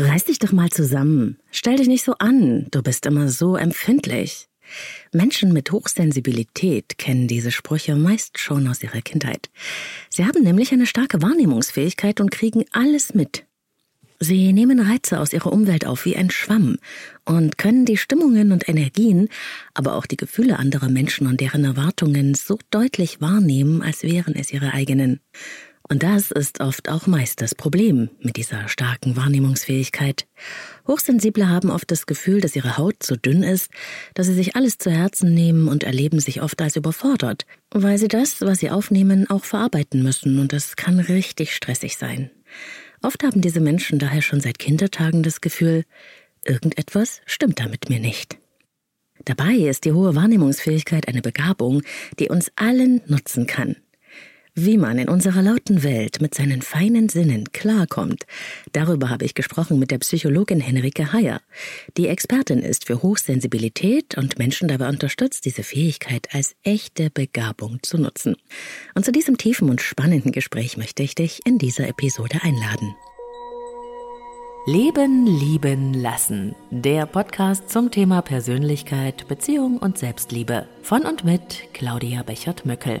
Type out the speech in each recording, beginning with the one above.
Reiß dich doch mal zusammen. Stell dich nicht so an. Du bist immer so empfindlich. Menschen mit Hochsensibilität kennen diese Sprüche meist schon aus ihrer Kindheit. Sie haben nämlich eine starke Wahrnehmungsfähigkeit und kriegen alles mit. Sie nehmen Reize aus ihrer Umwelt auf wie ein Schwamm und können die Stimmungen und Energien, aber auch die Gefühle anderer Menschen und deren Erwartungen so deutlich wahrnehmen, als wären es ihre eigenen. Und das ist oft auch meist das Problem mit dieser starken Wahrnehmungsfähigkeit. Hochsensible haben oft das Gefühl, dass ihre Haut so dünn ist, dass sie sich alles zu Herzen nehmen und erleben sich oft als überfordert, weil sie das, was sie aufnehmen, auch verarbeiten müssen und das kann richtig stressig sein. Oft haben diese Menschen daher schon seit Kindertagen das Gefühl, irgendetwas stimmt da mit mir nicht. Dabei ist die hohe Wahrnehmungsfähigkeit eine Begabung, die uns allen nutzen kann. Wie man in unserer lauten Welt mit seinen feinen Sinnen klarkommt, darüber habe ich gesprochen mit der Psychologin Henrike Heyer, die Expertin ist für Hochsensibilität und Menschen dabei unterstützt, diese Fähigkeit als echte Begabung zu nutzen. Und zu diesem tiefen und spannenden Gespräch möchte ich dich in dieser Episode einladen. Leben, lieben, lassen. Der Podcast zum Thema Persönlichkeit, Beziehung und Selbstliebe. Von und mit Claudia Bechert-Möckel.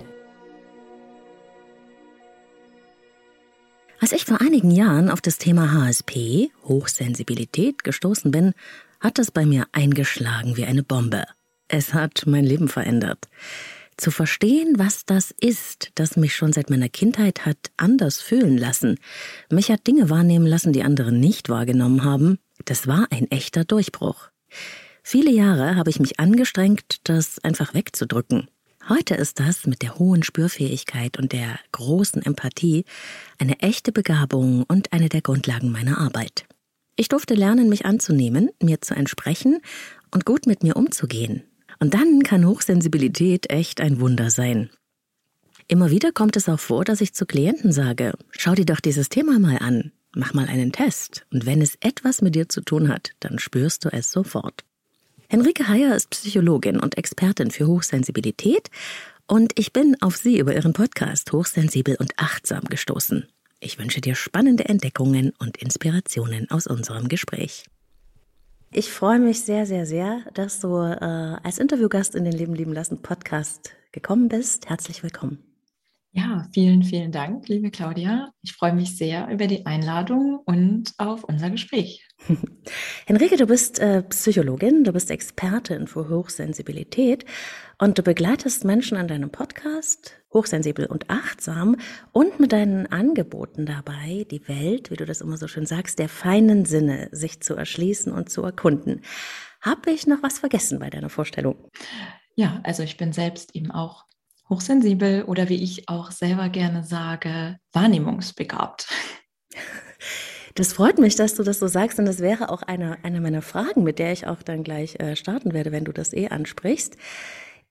Als ich vor einigen Jahren auf das Thema HSP, Hochsensibilität, gestoßen bin, hat es bei mir eingeschlagen wie eine Bombe. Es hat mein Leben verändert. Zu verstehen, was das ist, das mich schon seit meiner Kindheit hat anders fühlen lassen, mich hat Dinge wahrnehmen lassen, die andere nicht wahrgenommen haben, das war ein echter Durchbruch. Viele Jahre habe ich mich angestrengt, das einfach wegzudrücken. Heute ist das mit der hohen Spürfähigkeit und der großen Empathie eine echte Begabung und eine der Grundlagen meiner Arbeit. Ich durfte lernen, mich anzunehmen, mir zu entsprechen und gut mit mir umzugehen. Und dann kann Hochsensibilität echt ein Wunder sein. Immer wieder kommt es auch vor, dass ich zu Klienten sage, schau dir doch dieses Thema mal an, mach mal einen Test, und wenn es etwas mit dir zu tun hat, dann spürst du es sofort. Henrike Heyer ist Psychologin und Expertin für Hochsensibilität und ich bin auf sie über ihren Podcast Hochsensibel und Achtsam gestoßen. Ich wünsche dir spannende Entdeckungen und Inspirationen aus unserem Gespräch. Ich freue mich sehr, sehr, sehr, dass du äh, als Interviewgast in den Leben lieben lassen Podcast gekommen bist. Herzlich willkommen. Ja, vielen, vielen Dank, liebe Claudia. Ich freue mich sehr über die Einladung und auf unser Gespräch. Henrike, du bist äh, Psychologin, du bist Expertin für Hochsensibilität und du begleitest Menschen an deinem Podcast, hochsensibel und achtsam, und mit deinen Angeboten dabei, die Welt, wie du das immer so schön sagst, der feinen Sinne sich zu erschließen und zu erkunden. Habe ich noch was vergessen bei deiner Vorstellung? Ja, also ich bin selbst eben auch hochsensibel oder wie ich auch selber gerne sage, wahrnehmungsbegabt. Das freut mich, dass du das so sagst und das wäre auch eine, eine meiner Fragen, mit der ich auch dann gleich äh, starten werde, wenn du das eh ansprichst.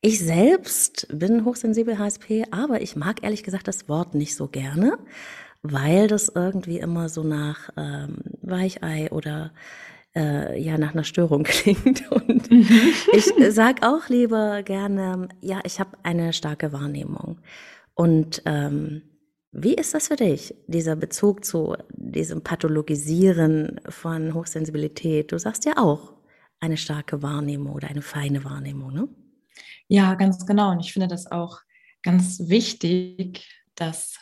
Ich selbst bin hochsensibel HSP, aber ich mag ehrlich gesagt das Wort nicht so gerne, weil das irgendwie immer so nach ähm, Weichei oder äh, ja nach einer Störung klingt. Und mhm. ich sag auch lieber gerne, ja, ich habe eine starke Wahrnehmung. Und ähm, wie ist das für dich, dieser Bezug zu diesem Pathologisieren von Hochsensibilität? Du sagst ja auch eine starke Wahrnehmung oder eine feine Wahrnehmung, ne? Ja, ganz genau. Und ich finde das auch ganz wichtig, dass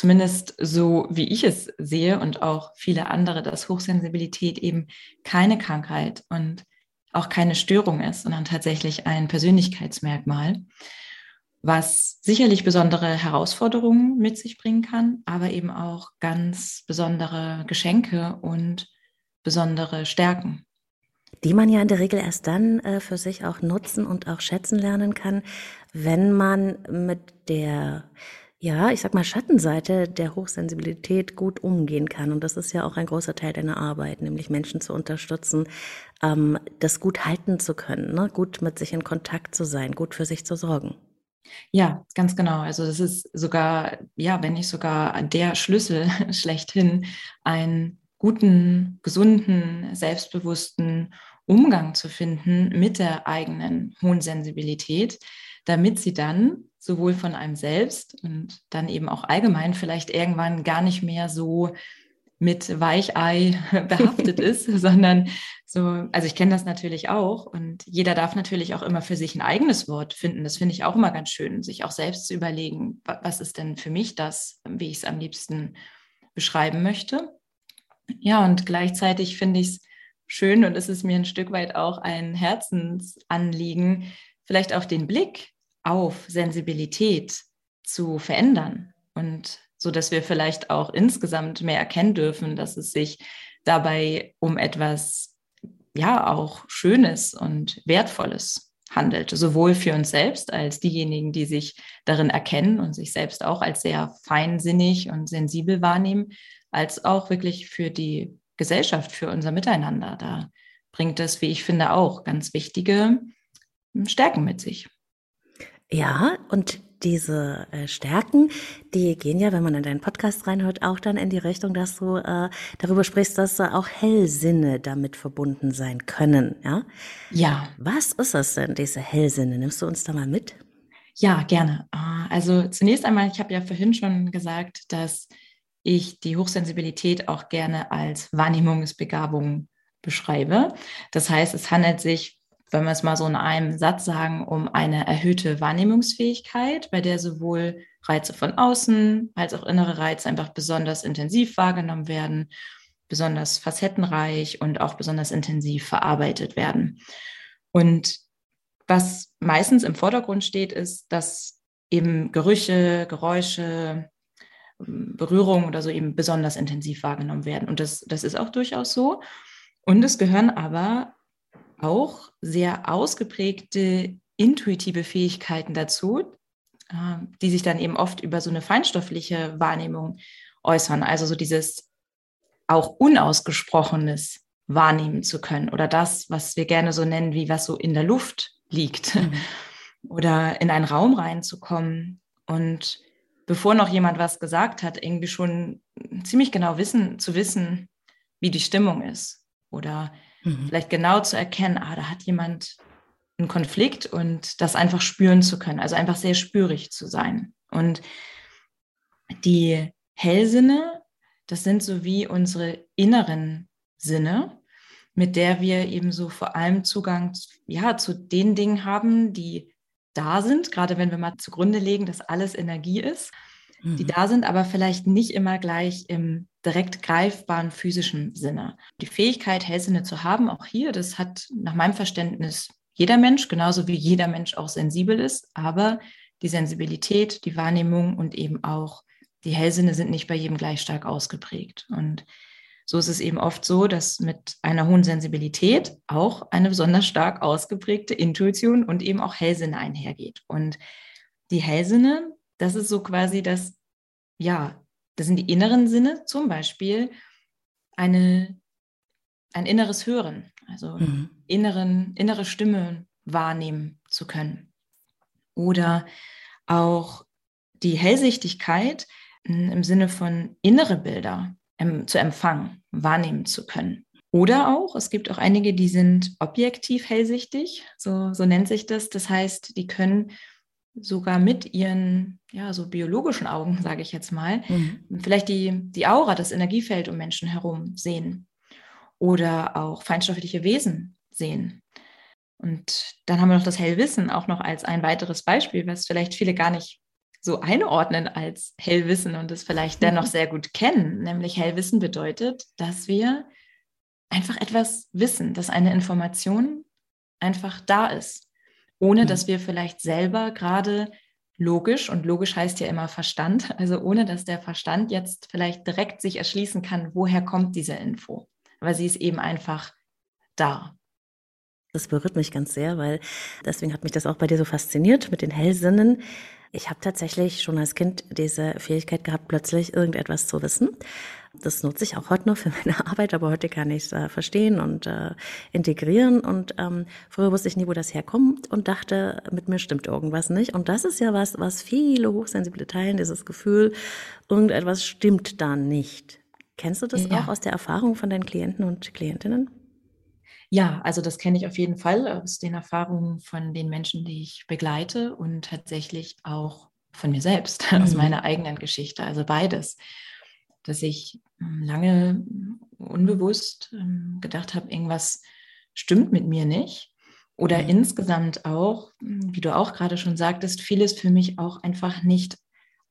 zumindest so wie ich es sehe und auch viele andere, dass Hochsensibilität eben keine Krankheit und auch keine Störung ist, sondern tatsächlich ein Persönlichkeitsmerkmal, was sicherlich besondere Herausforderungen mit sich bringen kann, aber eben auch ganz besondere Geschenke und besondere Stärken. Die man ja in der Regel erst dann äh, für sich auch nutzen und auch schätzen lernen kann, wenn man mit der ja, ich sag mal, Schattenseite der Hochsensibilität gut umgehen kann. Und das ist ja auch ein großer Teil deiner Arbeit, nämlich Menschen zu unterstützen, ähm, das gut halten zu können, ne? gut mit sich in Kontakt zu sein, gut für sich zu sorgen. Ja, ganz genau. Also das ist sogar, ja, wenn nicht sogar der Schlüssel schlechthin, einen guten, gesunden, selbstbewussten Umgang zu finden mit der eigenen hohen Sensibilität, damit sie dann sowohl von einem selbst und dann eben auch allgemein vielleicht irgendwann gar nicht mehr so mit Weichei behaftet ist, sondern so, also ich kenne das natürlich auch und jeder darf natürlich auch immer für sich ein eigenes Wort finden. Das finde ich auch immer ganz schön, sich auch selbst zu überlegen, was ist denn für mich das, wie ich es am liebsten beschreiben möchte. Ja, und gleichzeitig finde ich es schön und es ist mir ein Stück weit auch ein Herzensanliegen, vielleicht auch den Blick auf Sensibilität zu verändern und so dass wir vielleicht auch insgesamt mehr erkennen dürfen, dass es sich dabei um etwas ja auch Schönes und Wertvolles handelt, sowohl für uns selbst als diejenigen, die sich darin erkennen und sich selbst auch als sehr feinsinnig und sensibel wahrnehmen, als auch wirklich für die Gesellschaft, für unser Miteinander. Da bringt es, wie ich finde, auch ganz wichtige Stärken mit sich. Ja, und diese äh, Stärken, die gehen ja, wenn man in deinen Podcast reinhört, auch dann in die Richtung, dass du äh, darüber sprichst, dass äh, auch Hellsinne damit verbunden sein können. Ja? Ja. Was ist das denn, diese Hellsinne? Nimmst du uns da mal mit? Ja, gerne. Ah, also zunächst einmal, ich habe ja vorhin schon gesagt, dass ich die Hochsensibilität auch gerne als Wahrnehmungsbegabung beschreibe. Das heißt, es handelt sich wenn wir es mal so in einem Satz sagen, um eine erhöhte Wahrnehmungsfähigkeit, bei der sowohl Reize von außen als auch innere Reize einfach besonders intensiv wahrgenommen werden, besonders facettenreich und auch besonders intensiv verarbeitet werden. Und was meistens im Vordergrund steht, ist, dass eben Gerüche, Geräusche, Berührungen oder so eben besonders intensiv wahrgenommen werden. Und das, das ist auch durchaus so. Und es gehören aber auch sehr ausgeprägte intuitive Fähigkeiten dazu, äh, die sich dann eben oft über so eine feinstoffliche Wahrnehmung äußern. Also so dieses auch unausgesprochenes wahrnehmen zu können oder das, was wir gerne so nennen, wie was so in der Luft liegt mhm. oder in einen Raum reinzukommen und bevor noch jemand was gesagt hat, irgendwie schon ziemlich genau wissen, zu wissen, wie die Stimmung ist oder Mhm. Vielleicht genau zu erkennen, ah, da hat jemand einen Konflikt und das einfach spüren zu können. Also einfach sehr spürig zu sein. Und die Hellsinne, das sind so wie unsere inneren Sinne, mit der wir eben so vor allem Zugang ja, zu den Dingen haben, die da sind, gerade wenn wir mal zugrunde legen, dass alles Energie ist, mhm. die da sind, aber vielleicht nicht immer gleich im direkt greifbaren physischen Sinne. Die Fähigkeit, Hellsinne zu haben, auch hier, das hat nach meinem Verständnis jeder Mensch, genauso wie jeder Mensch auch sensibel ist, aber die Sensibilität, die Wahrnehmung und eben auch die Hellsinne sind nicht bei jedem gleich stark ausgeprägt. Und so ist es eben oft so, dass mit einer hohen Sensibilität auch eine besonders stark ausgeprägte Intuition und eben auch Hellsinne einhergeht. Und die Hellsinne, das ist so quasi das, ja, das sind die inneren Sinne, zum Beispiel eine, ein inneres Hören, also mhm. inneren, innere Stimme wahrnehmen zu können. Oder auch die Hellsichtigkeit im Sinne von innere Bilder ähm, zu empfangen, wahrnehmen zu können. Oder auch, es gibt auch einige, die sind objektiv hellsichtig, so, so nennt sich das. Das heißt, die können sogar mit ihren ja so biologischen Augen, sage ich jetzt mal, mhm. vielleicht die, die Aura, das Energiefeld um Menschen herum sehen oder auch feinstoffliche Wesen sehen. Und dann haben wir noch das Hellwissen auch noch als ein weiteres Beispiel, was vielleicht viele gar nicht so einordnen als Hellwissen und es vielleicht dennoch sehr gut kennen. Nämlich Hellwissen bedeutet, dass wir einfach etwas wissen, dass eine Information einfach da ist ohne dass wir vielleicht selber gerade logisch, und logisch heißt ja immer Verstand, also ohne dass der Verstand jetzt vielleicht direkt sich erschließen kann, woher kommt diese Info. Aber sie ist eben einfach da. Das berührt mich ganz sehr, weil deswegen hat mich das auch bei dir so fasziniert mit den Hellsinnen. Ich habe tatsächlich schon als Kind diese Fähigkeit gehabt, plötzlich irgendetwas zu wissen. Das nutze ich auch heute noch für meine Arbeit, aber heute kann ich es äh, verstehen und äh, integrieren. Und ähm, früher wusste ich nie, wo das herkommt und dachte, mit mir stimmt irgendwas nicht. Und das ist ja was, was viele Hochsensible teilen, dieses Gefühl, irgendetwas stimmt da nicht. Kennst du das ja. auch aus der Erfahrung von deinen Klienten und Klientinnen? Ja, also das kenne ich auf jeden Fall aus den Erfahrungen von den Menschen, die ich begleite und tatsächlich auch von mir selbst, mhm. aus meiner eigenen Geschichte. Also beides, dass ich ähm, lange unbewusst ähm, gedacht habe, irgendwas stimmt mit mir nicht. Oder mhm. insgesamt auch, wie du auch gerade schon sagtest, vieles für mich auch einfach nicht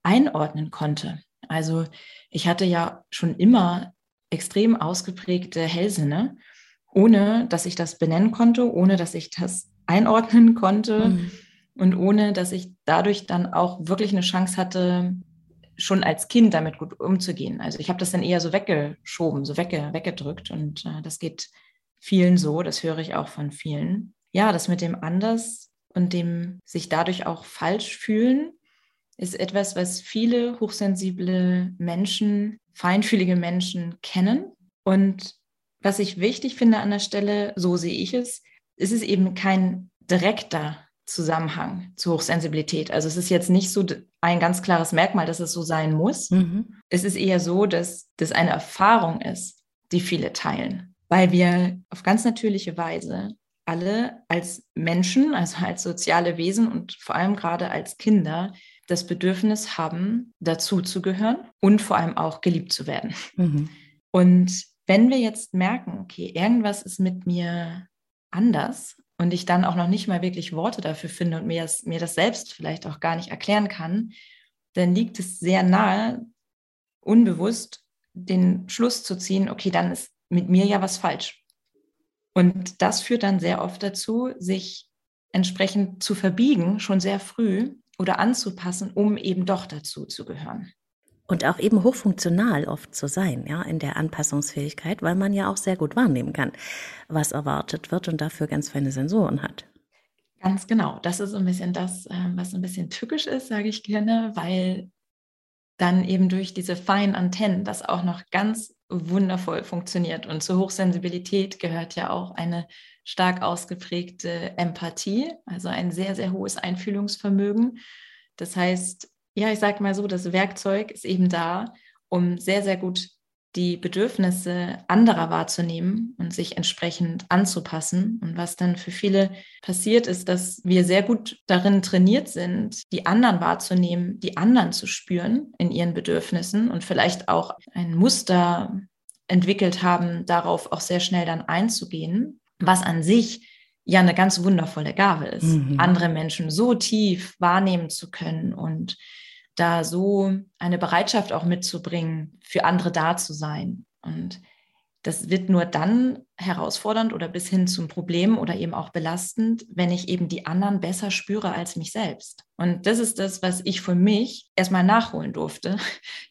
einordnen konnte. Also ich hatte ja schon immer extrem ausgeprägte Hellsinne, ohne dass ich das benennen konnte, ohne dass ich das einordnen konnte mhm. und ohne dass ich dadurch dann auch wirklich eine Chance hatte, schon als Kind damit gut umzugehen. Also ich habe das dann eher so weggeschoben, so wegge weggedrückt und äh, das geht vielen so, das höre ich auch von vielen. Ja, das mit dem anders und dem sich dadurch auch falsch fühlen, ist etwas, was viele hochsensible Menschen, feinfühlige Menschen kennen. Und was ich wichtig finde an der Stelle, so sehe ich es, ist es eben kein direkter Zusammenhang zur Hochsensibilität. Also es ist jetzt nicht so ein ganz klares Merkmal, dass es so sein muss. Mhm. Es ist eher so, dass das eine Erfahrung ist, die viele teilen, weil wir auf ganz natürliche Weise alle als Menschen, also als soziale Wesen und vor allem gerade als Kinder das Bedürfnis haben, dazuzugehören und vor allem auch geliebt zu werden. Mhm. Und wenn wir jetzt merken, okay, irgendwas ist mit mir anders und ich dann auch noch nicht mal wirklich Worte dafür finde und mir das, mir das selbst vielleicht auch gar nicht erklären kann, dann liegt es sehr nahe, unbewusst den Schluss zu ziehen, okay, dann ist mit mir ja was falsch. Und das führt dann sehr oft dazu, sich entsprechend zu verbiegen, schon sehr früh oder anzupassen, um eben doch dazu zu gehören. Und auch eben hochfunktional oft zu sein, ja, in der Anpassungsfähigkeit, weil man ja auch sehr gut wahrnehmen kann, was erwartet wird und dafür ganz feine Sensoren hat. Ganz genau. Das ist so ein bisschen das, ähm, was ein bisschen tückisch ist, sage ich gerne, weil dann eben durch diese feinen Antennen das auch noch ganz wundervoll funktioniert. Und zur Hochsensibilität gehört ja auch eine stark ausgeprägte Empathie, also ein sehr, sehr hohes Einfühlungsvermögen. Das heißt, ja, ich sage mal so, das Werkzeug ist eben da, um sehr, sehr gut die Bedürfnisse anderer wahrzunehmen und sich entsprechend anzupassen. Und was dann für viele passiert ist, dass wir sehr gut darin trainiert sind, die anderen wahrzunehmen, die anderen zu spüren in ihren Bedürfnissen und vielleicht auch ein Muster entwickelt haben, darauf auch sehr schnell dann einzugehen, was an sich ja eine ganz wundervolle Gabe ist, mhm. andere Menschen so tief wahrnehmen zu können und da so eine Bereitschaft auch mitzubringen, für andere da zu sein. Und das wird nur dann herausfordernd oder bis hin zum Problem oder eben auch belastend, wenn ich eben die anderen besser spüre als mich selbst. Und das ist das, was ich für mich erstmal nachholen durfte.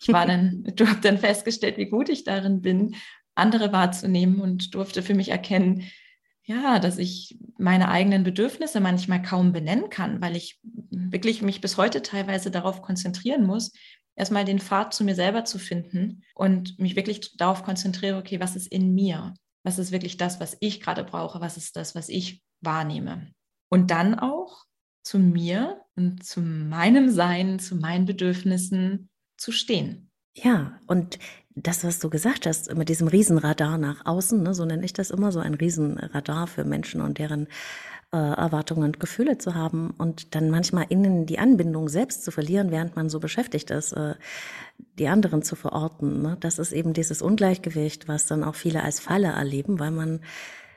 Ich war dann, du hast dann festgestellt, wie gut ich darin bin, andere wahrzunehmen und durfte für mich erkennen, ja, dass ich meine eigenen Bedürfnisse manchmal kaum benennen kann, weil ich wirklich mich bis heute teilweise darauf konzentrieren muss, erstmal den Pfad zu mir selber zu finden und mich wirklich darauf konzentriere, okay, was ist in mir? Was ist wirklich das, was ich gerade brauche? Was ist das, was ich wahrnehme? Und dann auch zu mir und zu meinem Sein, zu meinen Bedürfnissen zu stehen. Ja, und das, was du gesagt hast, mit diesem Riesenradar nach außen, ne, so nenne ich das immer, so ein Riesenradar für Menschen und deren äh, Erwartungen und Gefühle zu haben und dann manchmal innen die Anbindung selbst zu verlieren, während man so beschäftigt ist, äh, die anderen zu verorten. Ne? Das ist eben dieses Ungleichgewicht, was dann auch viele als Falle erleben, weil man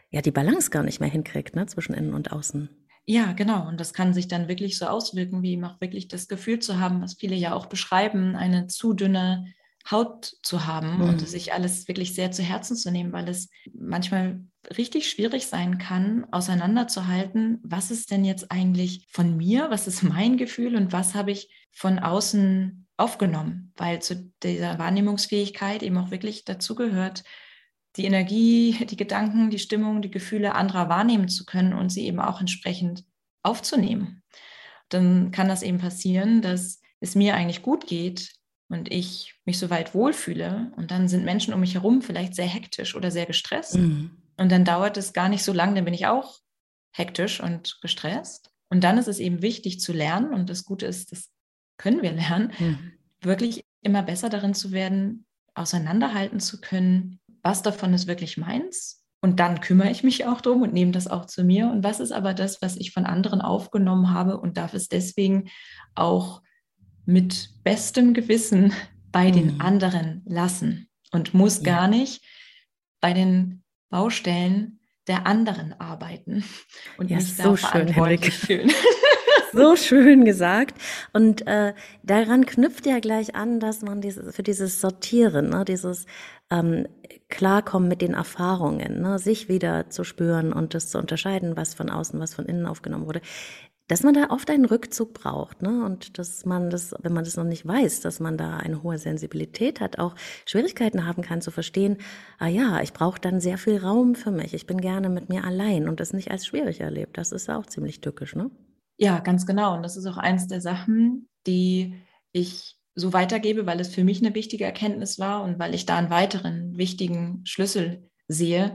ja die Balance gar nicht mehr hinkriegt ne, zwischen innen und außen. Ja, genau. Und das kann sich dann wirklich so auswirken, wie auch wirklich das Gefühl zu haben, was viele ja auch beschreiben, eine zu dünne Haut zu haben mhm. und sich alles wirklich sehr zu Herzen zu nehmen, weil es manchmal richtig schwierig sein kann, auseinanderzuhalten, was ist denn jetzt eigentlich von mir, was ist mein Gefühl und was habe ich von außen aufgenommen, weil zu dieser Wahrnehmungsfähigkeit eben auch wirklich dazu gehört, die Energie, die Gedanken, die Stimmung, die Gefühle anderer wahrnehmen zu können und sie eben auch entsprechend aufzunehmen. Dann kann das eben passieren, dass es mir eigentlich gut geht, und ich mich so weit wohlfühle und dann sind Menschen um mich herum vielleicht sehr hektisch oder sehr gestresst mhm. und dann dauert es gar nicht so lange, dann bin ich auch hektisch und gestresst. Und dann ist es eben wichtig zu lernen und das Gute ist, das können wir lernen, mhm. wirklich immer besser darin zu werden, auseinanderhalten zu können, was davon ist wirklich meins. Und dann kümmere ich mich auch drum und nehme das auch zu mir. Und was ist aber das, was ich von anderen aufgenommen habe und darf es deswegen auch mit bestem Gewissen bei mhm. den anderen lassen. und muss ja. gar nicht bei den Baustellen der anderen arbeiten und ja, mich so da schön, Henrik. fühlen. so schön gesagt. Und äh, daran knüpft ja gleich an, dass man dieses, für dieses Sortieren, ne, dieses ähm, Klarkommen mit den Erfahrungen, ne, sich wieder zu spüren und das zu unterscheiden, was von außen, was von innen aufgenommen wurde, dass man da oft einen Rückzug braucht, ne? Und dass man das, wenn man das noch nicht weiß, dass man da eine hohe Sensibilität hat, auch Schwierigkeiten haben kann zu verstehen, ah ja, ich brauche dann sehr viel Raum für mich. Ich bin gerne mit mir allein und das nicht als schwierig erlebt. Das ist auch ziemlich tückisch, ne? Ja, ganz genau. Und das ist auch eins der Sachen, die ich so weitergebe, weil es für mich eine wichtige Erkenntnis war und weil ich da einen weiteren wichtigen Schlüssel sehe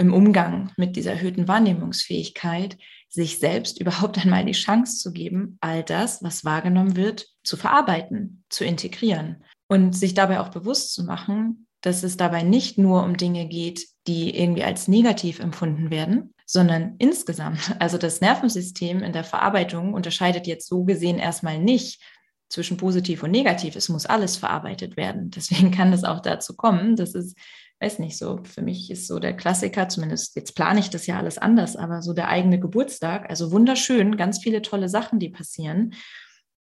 im Umgang mit dieser erhöhten Wahrnehmungsfähigkeit, sich selbst überhaupt einmal die Chance zu geben, all das, was wahrgenommen wird, zu verarbeiten, zu integrieren und sich dabei auch bewusst zu machen, dass es dabei nicht nur um Dinge geht, die irgendwie als negativ empfunden werden, sondern insgesamt. Also das Nervensystem in der Verarbeitung unterscheidet jetzt so gesehen erstmal nicht zwischen positiv und negativ. Es muss alles verarbeitet werden. Deswegen kann es auch dazu kommen, dass es weiß nicht, so für mich ist so der Klassiker, zumindest jetzt plane ich das ja alles anders, aber so der eigene Geburtstag, also wunderschön, ganz viele tolle Sachen, die passieren.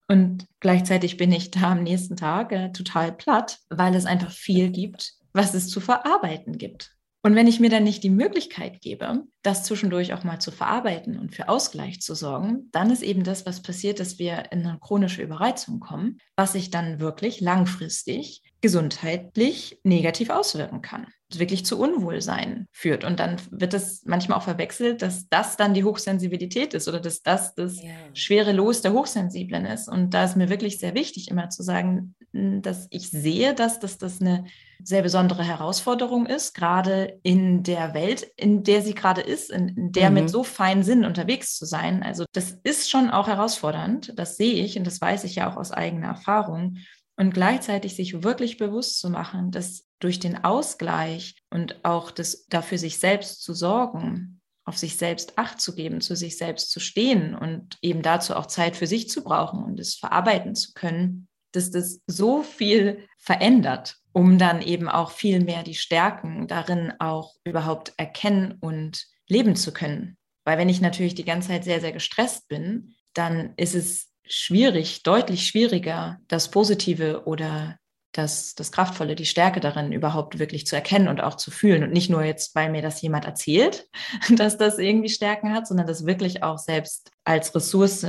Und gleichzeitig bin ich da am nächsten Tag äh, total platt, weil es einfach viel gibt, was es zu verarbeiten gibt. Und wenn ich mir dann nicht die Möglichkeit gebe, das zwischendurch auch mal zu verarbeiten und für Ausgleich zu sorgen, dann ist eben das, was passiert, dass wir in eine chronische Überreizung kommen, was sich dann wirklich langfristig gesundheitlich negativ auswirken kann, wirklich zu Unwohlsein führt. Und dann wird es manchmal auch verwechselt, dass das dann die Hochsensibilität ist oder dass das das ja. schwere Los der Hochsensiblen ist. Und da ist mir wirklich sehr wichtig, immer zu sagen, dass ich sehe, dass, dass das eine sehr besondere Herausforderung ist, gerade in der Welt, in der sie gerade ist, in, in der mhm. mit so feinen Sinn unterwegs zu sein. Also das ist schon auch herausfordernd, das sehe ich und das weiß ich ja auch aus eigener Erfahrung und gleichzeitig sich wirklich bewusst zu machen, dass durch den Ausgleich und auch das dafür sich selbst zu sorgen, auf sich selbst Acht zu geben, zu sich selbst zu stehen und eben dazu auch Zeit für sich zu brauchen und es verarbeiten zu können, dass das so viel verändert, um dann eben auch viel mehr die Stärken darin auch überhaupt erkennen und leben zu können. Weil wenn ich natürlich die ganze Zeit sehr, sehr gestresst bin, dann ist es schwierig, deutlich schwieriger, das Positive oder das, das Kraftvolle, die Stärke darin überhaupt wirklich zu erkennen und auch zu fühlen. Und nicht nur jetzt, weil mir das jemand erzählt, dass das irgendwie Stärken hat, sondern das wirklich auch selbst als Ressource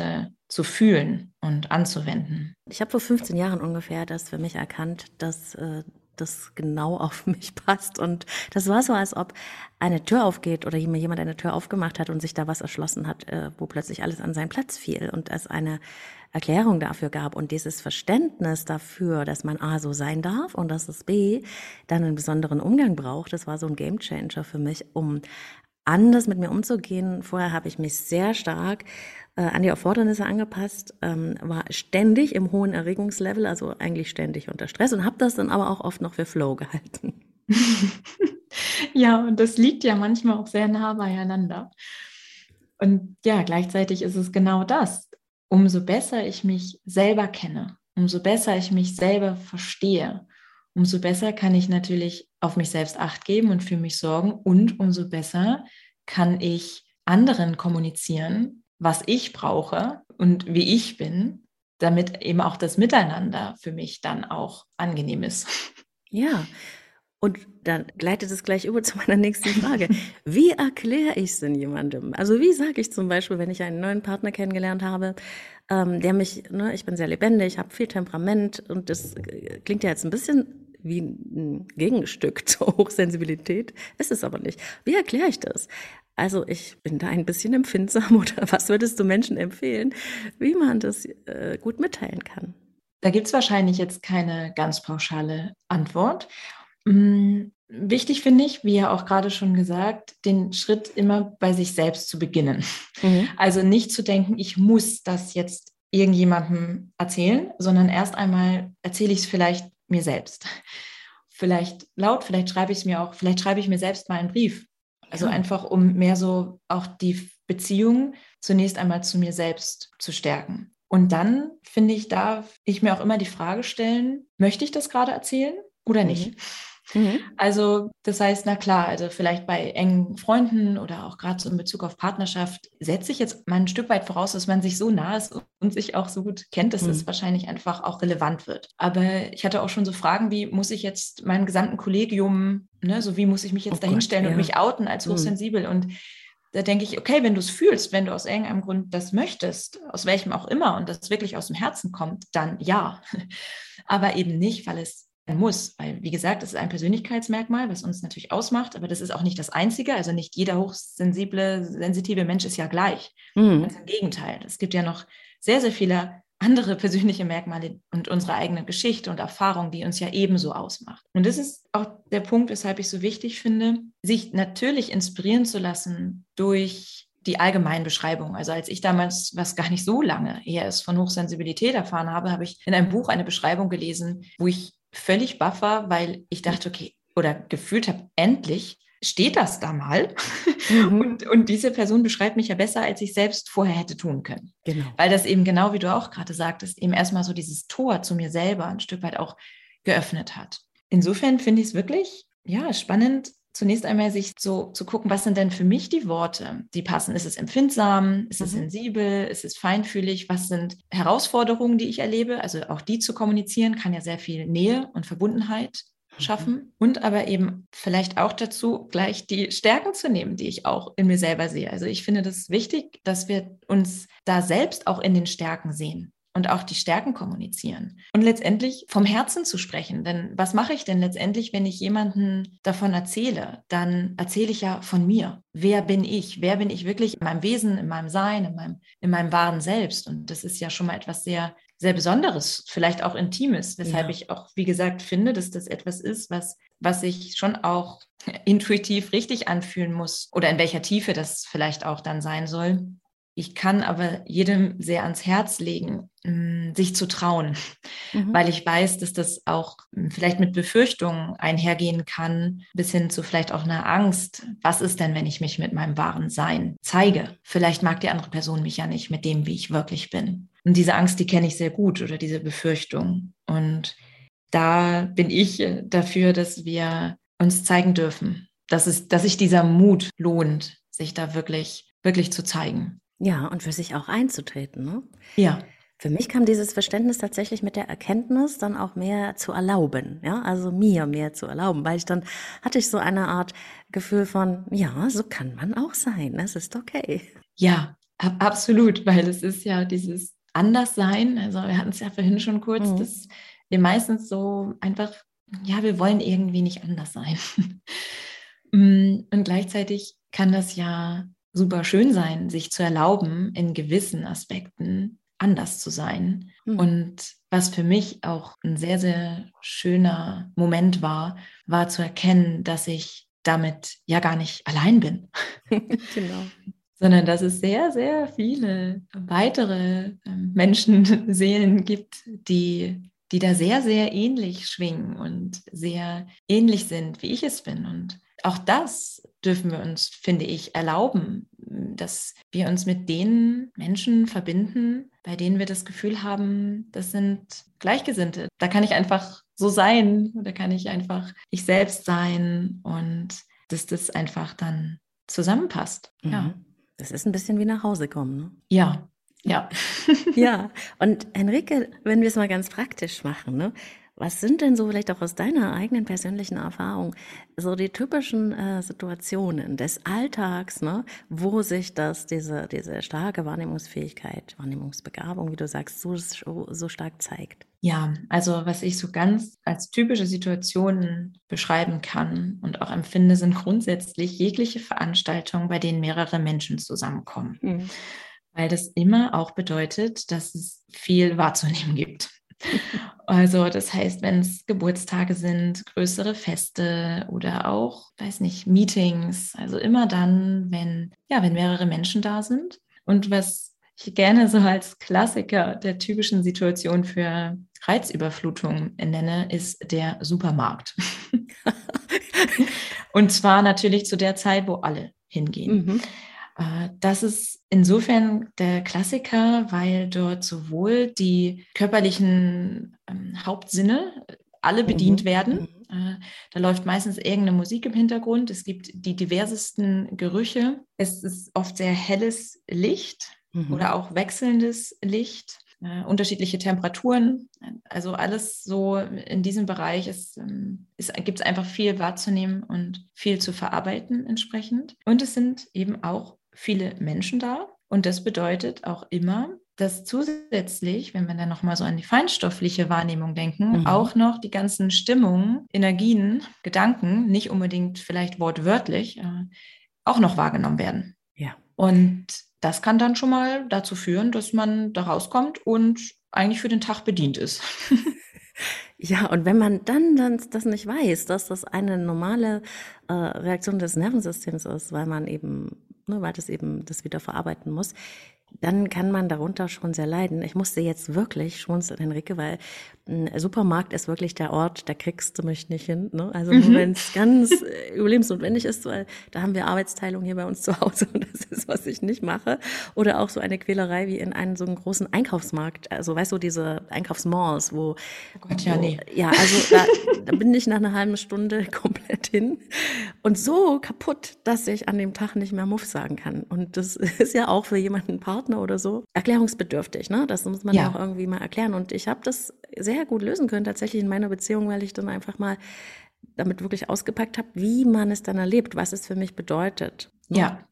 zu fühlen und anzuwenden. Ich habe vor 15 Jahren ungefähr das für mich erkannt, dass äh, das genau auf mich passt. Und das war so, als ob eine Tür aufgeht oder mir jemand eine Tür aufgemacht hat und sich da was erschlossen hat, äh, wo plötzlich alles an seinen Platz fiel und es eine Erklärung dafür gab und dieses Verständnis dafür, dass man A so sein darf und dass es B dann einen besonderen Umgang braucht. Das war so ein Gamechanger für mich, um anders mit mir umzugehen. Vorher habe ich mich sehr stark äh, an die Erfordernisse angepasst, ähm, war ständig im hohen Erregungslevel, also eigentlich ständig unter Stress und habe das dann aber auch oft noch für Flow gehalten. ja, und das liegt ja manchmal auch sehr nah beieinander. Und ja, gleichzeitig ist es genau das. Umso besser ich mich selber kenne, umso besser ich mich selber verstehe, umso besser kann ich natürlich auf mich selbst acht geben und für mich sorgen und umso besser kann ich anderen kommunizieren, was ich brauche und wie ich bin, damit eben auch das Miteinander für mich dann auch angenehm ist. Ja, und dann gleitet es gleich über zu meiner nächsten Frage. Wie erkläre ich es denn jemandem? Also wie sage ich zum Beispiel, wenn ich einen neuen Partner kennengelernt habe, ähm, der mich, ne, ich bin sehr lebendig, habe viel Temperament und das äh, klingt ja jetzt ein bisschen wie ein Gegenstück zur Hochsensibilität, ist es aber nicht. Wie erkläre ich das? Also ich bin da ein bisschen empfindsam oder was würdest du Menschen empfehlen, wie man das äh, gut mitteilen kann? Da gibt es wahrscheinlich jetzt keine ganz pauschale Antwort. Hm, wichtig finde ich, wie ja auch gerade schon gesagt, den Schritt immer bei sich selbst zu beginnen. Mhm. Also nicht zu denken, ich muss das jetzt irgendjemandem erzählen, sondern erst einmal erzähle ich es vielleicht mir selbst. Vielleicht laut, vielleicht schreibe ich es mir auch, vielleicht schreibe ich mir selbst mal einen Brief also einfach, um mehr so auch die Beziehung zunächst einmal zu mir selbst zu stärken. Und dann, finde ich, darf ich mir auch immer die Frage stellen, möchte ich das gerade erzählen oder nicht? Mhm. Mhm. Also das heißt, na klar, also vielleicht bei engen Freunden oder auch gerade so in Bezug auf Partnerschaft setze ich jetzt mal ein Stück weit voraus, dass man sich so nah ist und sich auch so gut kennt, dass mhm. es wahrscheinlich einfach auch relevant wird. Aber ich hatte auch schon so Fragen wie, muss ich jetzt meinem gesamten Kollegium, ne, so wie muss ich mich jetzt oh dahinstellen Gott, ja. und mich outen als mhm. hochsensibel mhm. und da denke ich, okay, wenn du es fühlst, wenn du aus irgendeinem Grund das möchtest, aus welchem auch immer und das wirklich aus dem Herzen kommt, dann ja. Aber eben nicht, weil es muss. Weil, wie gesagt, das ist ein Persönlichkeitsmerkmal, was uns natürlich ausmacht, aber das ist auch nicht das Einzige. Also nicht jeder hochsensible, sensitive Mensch ist ja gleich. Mhm. Ganz im Gegenteil. Es gibt ja noch sehr, sehr viele andere persönliche Merkmale und unsere eigene Geschichte und Erfahrung, die uns ja ebenso ausmacht. Und das ist auch der Punkt, weshalb ich so wichtig finde, sich natürlich inspirieren zu lassen durch die allgemeinen Beschreibungen. Also als ich damals, was gar nicht so lange eher ist, von Hochsensibilität erfahren habe, habe ich in einem Buch eine Beschreibung gelesen, wo ich völlig baff war, weil ich dachte, okay, oder gefühlt habe, endlich steht das da mal. Mhm. Und, und diese Person beschreibt mich ja besser, als ich selbst vorher hätte tun können. Genau. Weil das eben genau, wie du auch gerade sagtest, eben erstmal so dieses Tor zu mir selber ein Stück weit auch geöffnet hat. Insofern finde ich es wirklich, ja, spannend, zunächst einmal sich so zu gucken, was sind denn für mich die Worte, die passen. Ist es empfindsam? Ist es mhm. sensibel? Ist es feinfühlig? Was sind Herausforderungen, die ich erlebe? Also auch die zu kommunizieren kann ja sehr viel Nähe und Verbundenheit mhm. schaffen und aber eben vielleicht auch dazu gleich die Stärken zu nehmen, die ich auch in mir selber sehe. Also ich finde das wichtig, dass wir uns da selbst auch in den Stärken sehen und auch die Stärken kommunizieren. Und letztendlich vom Herzen zu sprechen. Denn was mache ich denn letztendlich, wenn ich jemanden davon erzähle? Dann erzähle ich ja von mir. Wer bin ich? Wer bin ich wirklich in meinem Wesen, in meinem Sein, in meinem, in meinem wahren Selbst? Und das ist ja schon mal etwas sehr, sehr Besonderes, vielleicht auch Intimes, weshalb ja. ich auch, wie gesagt, finde, dass das etwas ist, was, was sich schon auch intuitiv richtig anfühlen muss oder in welcher Tiefe das vielleicht auch dann sein soll. Ich kann aber jedem sehr ans Herz legen, mm, sich zu trauen, mhm. weil ich weiß, dass das auch mm, vielleicht mit Befürchtungen einhergehen kann, bis hin zu vielleicht auch einer Angst. Was ist denn, wenn ich mich mit meinem wahren Sein zeige? Vielleicht mag die andere Person mich ja nicht mit dem, wie ich wirklich bin. Und diese Angst, die kenne ich sehr gut oder diese Befürchtung. Und da bin ich dafür, dass wir uns zeigen dürfen, dass es, dass sich dieser Mut lohnt, sich da wirklich, wirklich zu zeigen. Ja, und für sich auch einzutreten. Ne? Ja. Für mich kam dieses Verständnis tatsächlich mit der Erkenntnis, dann auch mehr zu erlauben, ja, also mir mehr zu erlauben, weil ich dann hatte ich so eine Art Gefühl von, ja, so kann man auch sein, es ist okay. Ja, ab, absolut, weil es ist ja dieses Anderssein, also wir hatten es ja vorhin schon kurz, mhm. dass wir meistens so einfach, ja, wir wollen irgendwie nicht anders sein. Mm, und gleichzeitig kann das ja super schön sein, sich zu erlauben, in gewissen Aspekten anders zu sein. Mhm. Und was für mich auch ein sehr, sehr schöner Moment war, war zu erkennen, dass ich damit ja gar nicht allein bin. genau. Sondern dass es sehr, sehr viele weitere ähm, Menschenseelen gibt, die, die da sehr, sehr ähnlich schwingen und sehr ähnlich sind, wie ich es bin. Und auch das dürfen wir uns, finde ich, erlauben, dass wir uns mit den Menschen verbinden, bei denen wir das Gefühl haben, das sind Gleichgesinnte. Da kann ich einfach so sein, da kann ich einfach ich selbst sein und dass das einfach dann zusammenpasst. Mhm. Ja. Das ist ein bisschen wie nach Hause kommen. Ne? Ja, ja. ja, und Henrike, wenn wir es mal ganz praktisch machen, ne? Was sind denn so vielleicht auch aus deiner eigenen persönlichen Erfahrung so die typischen äh, Situationen des Alltags, ne, wo sich das, diese, diese starke Wahrnehmungsfähigkeit, Wahrnehmungsbegabung, wie du sagst, so, so stark zeigt? Ja, also was ich so ganz als typische Situationen beschreiben kann und auch empfinde, sind grundsätzlich jegliche Veranstaltungen, bei denen mehrere Menschen zusammenkommen. Mhm. Weil das immer auch bedeutet, dass es viel wahrzunehmen gibt. Also das heißt, wenn es Geburtstage sind, größere Feste oder auch, weiß nicht, Meetings, also immer dann, wenn, ja, wenn mehrere Menschen da sind. Und was ich gerne so als Klassiker der typischen Situation für Reizüberflutung nenne, ist der Supermarkt. Und zwar natürlich zu der Zeit, wo alle hingehen. Mhm. Äh, das ist insofern der Klassiker, weil dort sowohl die körperlichen ähm, Hauptsinne alle bedient mhm. werden, Äh, da läuft meistens irgendeine Musik im Hintergrund. Es gibt die diversesten Gerüche. Es ist oft sehr helles Licht mhm. oder auch wechselndes Licht. Äh, unterschiedliche Temperaturen, also alles so in diesem Bereich ist, ähm, ist, gibt es einfach viel wahrzunehmen und viel zu verarbeiten entsprechend. Und es sind eben auch viele Menschen da. Und das bedeutet auch immer, dass zusätzlich, wenn wir dann nochmal so an die feinstoffliche Wahrnehmung denken, mhm. auch noch die ganzen Stimmungen, Energien, Gedanken, nicht unbedingt vielleicht wortwörtlich, äh, auch noch wahrgenommen werden. Ja. Und das kann dann schon mal dazu führen, dass man da rauskommt und eigentlich für den Tag bedient ist. Ja, und wenn man dann, dann das nicht weiß, dass das eine normale äh, Reaktion des Nervensystems ist, weil man eben, ne, weil das eben das wieder verarbeiten muss, dann kann man darunter schon sehr leiden. Ich musste jetzt wirklich schmunzeln, Henrike, weil ein Supermarkt ist wirklich der Ort, da kriegst du mich nicht hin. Ne? Also mhm. wenn es ganz äh, überlebensnotwendig ist, weil da haben wir Arbeitsteilung hier bei uns zu Hause und das ist, was ich nicht mache. Oder auch so eine Quälerei wie in einem so einen großen Einkaufsmarkt. Also weißt du, diese Einkaufsmalls, wo, oh Gott, ja, nee. ja, also da, da bin ich nach einer halben Stunde komplett hin und so kaputt, dass ich an dem Tag nicht mehr Muff sagen kann. Und das ist ja auch für jemanden Partner oder so erklärungsbedürftig. Ne? Das muss man ja. auch irgendwie mal erklären. Und ich habe das sehr gut lösen können, tatsächlich in meiner Beziehung, weil ich dann einfach mal damit wirklich ausgepackt habe, wie man es dann erlebt, was es für mich bedeutet. Ne? Ja.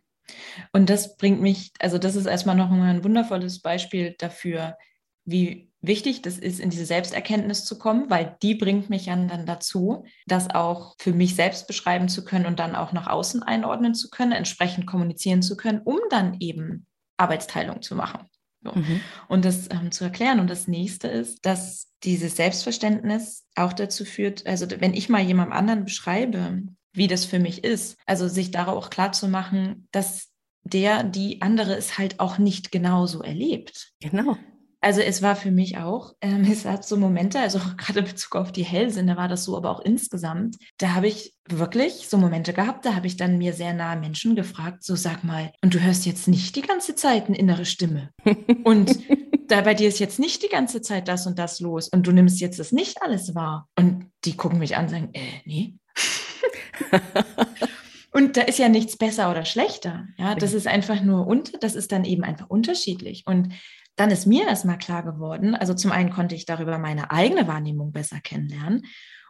Und das bringt mich, also das ist erstmal noch ein wundervolles Beispiel dafür, wie wichtig das ist, in diese Selbsterkenntnis zu kommen, weil die bringt mich dann dazu, das auch für mich selbst beschreiben zu können und dann auch nach außen einordnen zu können, entsprechend kommunizieren zu können, um dann eben Arbeitsteilung zu machen. So. Mhm. Und das ähm, zu erklären. Und das nächste ist, dass dieses Selbstverständnis auch dazu führt, also wenn ich mal jemandem anderen beschreibe, wie das für mich ist, also sich darauf auch klar zu machen, dass der, die andere es halt auch nicht genauso erlebt. Genau. Also es war für mich auch, ähm, es hat so Momente, also gerade in Bezug auf die Hellsinn, da war das so, aber auch insgesamt, da habe ich wirklich so Momente gehabt, da habe ich dann mir sehr nahe Menschen gefragt, so sag mal, und du hörst jetzt nicht die ganze Zeit eine innere Stimme. und da bei dir ist jetzt nicht die ganze Zeit das und das los und du nimmst jetzt das nicht alles wahr. Und die gucken mich an und sagen, äh, nee. Und da ist ja nichts besser oder schlechter. Ja, das ist einfach nur unter, das ist dann eben einfach unterschiedlich. Und dann ist mir erstmal klar geworden, also zum einen konnte ich darüber meine eigene Wahrnehmung besser kennenlernen.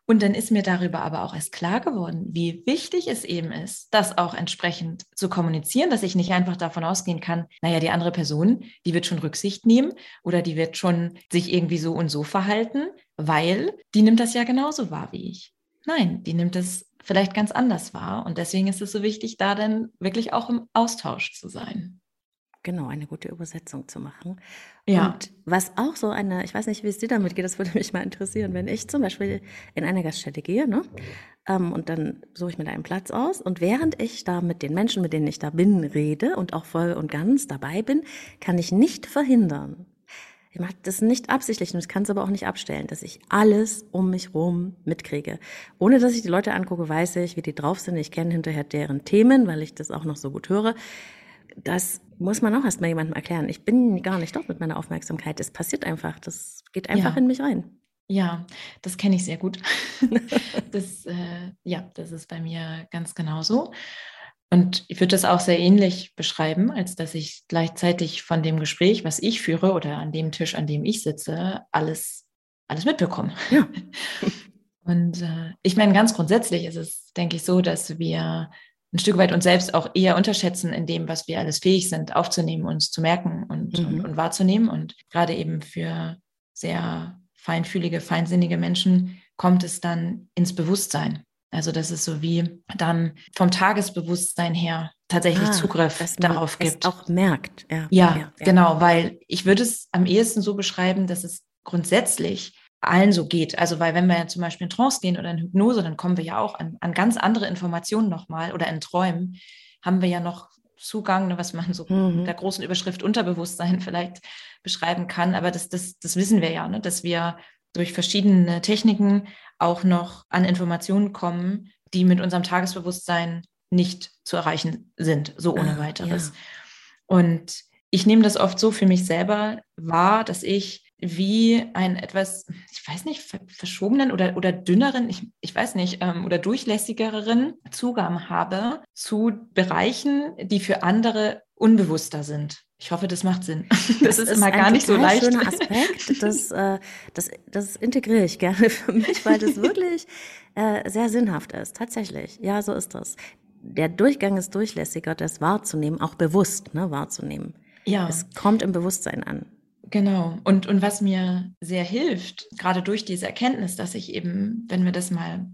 Und dann ist mir darüber aber auch erst klar geworden, wie wichtig es eben ist, das auch entsprechend zu kommunizieren, dass ich nicht einfach davon ausgehen kann, naja, die andere Person, die wird schon Rücksicht nehmen oder die wird schon sich irgendwie so und so verhalten, weil die nimmt das ja genauso wahr wie ich. Nein, die nimmt es vielleicht ganz anders wahr. Und deswegen ist es so wichtig, da dann wirklich auch im Austausch zu sein. Genau, eine gute Übersetzung zu machen. Ja. Und was auch so eine, ich weiß nicht, wie es dir damit geht, das würde mich mal interessieren, wenn ich zum Beispiel in eine Gaststätte gehe, ne? Ähm, und dann suche ich mir da einen Platz aus und während ich da mit den Menschen, mit denen ich da bin, rede und auch voll und ganz dabei bin, kann ich nicht verhindern, ich mache das nicht absichtlich und ich kann es aber auch nicht abstellen, dass ich alles um mich rum mitkriege. Ohne dass ich die Leute angucke, weiß ich, wie die drauf sind. Ich kenne hinterher deren Themen, weil ich das auch noch so gut höre das muss man auch erstmal jemandem erklären. Ich bin gar nicht dort mit meiner Aufmerksamkeit. Es passiert einfach. Das geht einfach ja. in mich rein. Ja, das kenne ich sehr gut. das, äh, ja, das ist bei mir ganz genauso. Und ich würde das auch sehr ähnlich beschreiben, als dass ich gleichzeitig von dem Gespräch, was ich führe oder an dem Tisch, an dem ich sitze, alles, alles mitbekomme. Ja. Und äh, ich meine, ganz grundsätzlich ist es, denke ich, so, dass wir ein Stück weit uns selbst auch eher unterschätzen in dem, was wir alles fähig sind, aufzunehmen, uns zu merken und, mhm. und, und wahrzunehmen. Und gerade eben für sehr feinfühlige, feinsinnige Menschen kommt es dann ins Bewusstsein. Also dass es so wie dann vom Tagesbewusstsein her tatsächlich ah, Zugriff darauf gibt. auch merkt. Ja, ja, ja, genau, weil ich würde es am ehesten so beschreiben, dass es grundsätzlich allen so geht. Also, weil wenn wir ja zum Beispiel in Trance gehen oder in Hypnose, dann kommen wir ja auch an, an ganz andere Informationen nochmal oder in Träumen haben wir ja noch Zugang, ne, was man so mhm. mit der großen Überschrift Unterbewusstsein vielleicht beschreiben kann. Aber das, das, das wissen wir ja, ne, dass wir durch verschiedene Techniken auch noch an Informationen kommen, die mit unserem Tagesbewusstsein nicht zu erreichen sind, so ohne ah, weiteres. Ja. Und ich nehme das oft so für mich selber wahr, dass ich wie ein etwas, ich weiß nicht, verschobenen oder, oder dünneren, ich, ich weiß nicht, ähm, oder durchlässigeren Zugang habe zu Bereichen, die für andere unbewusster sind. Ich hoffe, das macht Sinn. Das, das ist, ist immer gar nicht so leicht. Das ist ein schöner Aspekt. Das, äh, das, das integriere ich gerne für mich, weil das wirklich äh, sehr sinnhaft ist. Tatsächlich. Ja, so ist das. Der Durchgang ist durchlässiger, das wahrzunehmen, auch bewusst ne, wahrzunehmen. Ja. Es kommt im Bewusstsein an. Genau. Und, und was mir sehr hilft, gerade durch diese Erkenntnis, dass ich eben, wenn wir das mal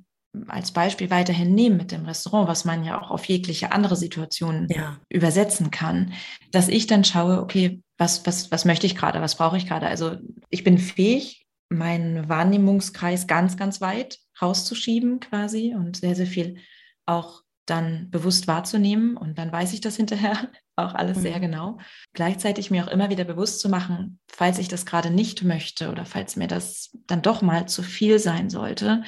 als Beispiel weiterhin nehmen mit dem Restaurant, was man ja auch auf jegliche andere Situation ja. übersetzen kann, dass ich dann schaue, okay, was, was, was möchte ich gerade, was brauche ich gerade? Also ich bin fähig, meinen Wahrnehmungskreis ganz, ganz weit rauszuschieben quasi und sehr, sehr viel auch dann bewusst wahrzunehmen und dann weiß ich das hinterher auch alles mhm. sehr genau. Gleichzeitig mir auch immer wieder bewusst zu machen, falls ich das gerade nicht möchte oder falls mir das dann doch mal zu viel sein sollte,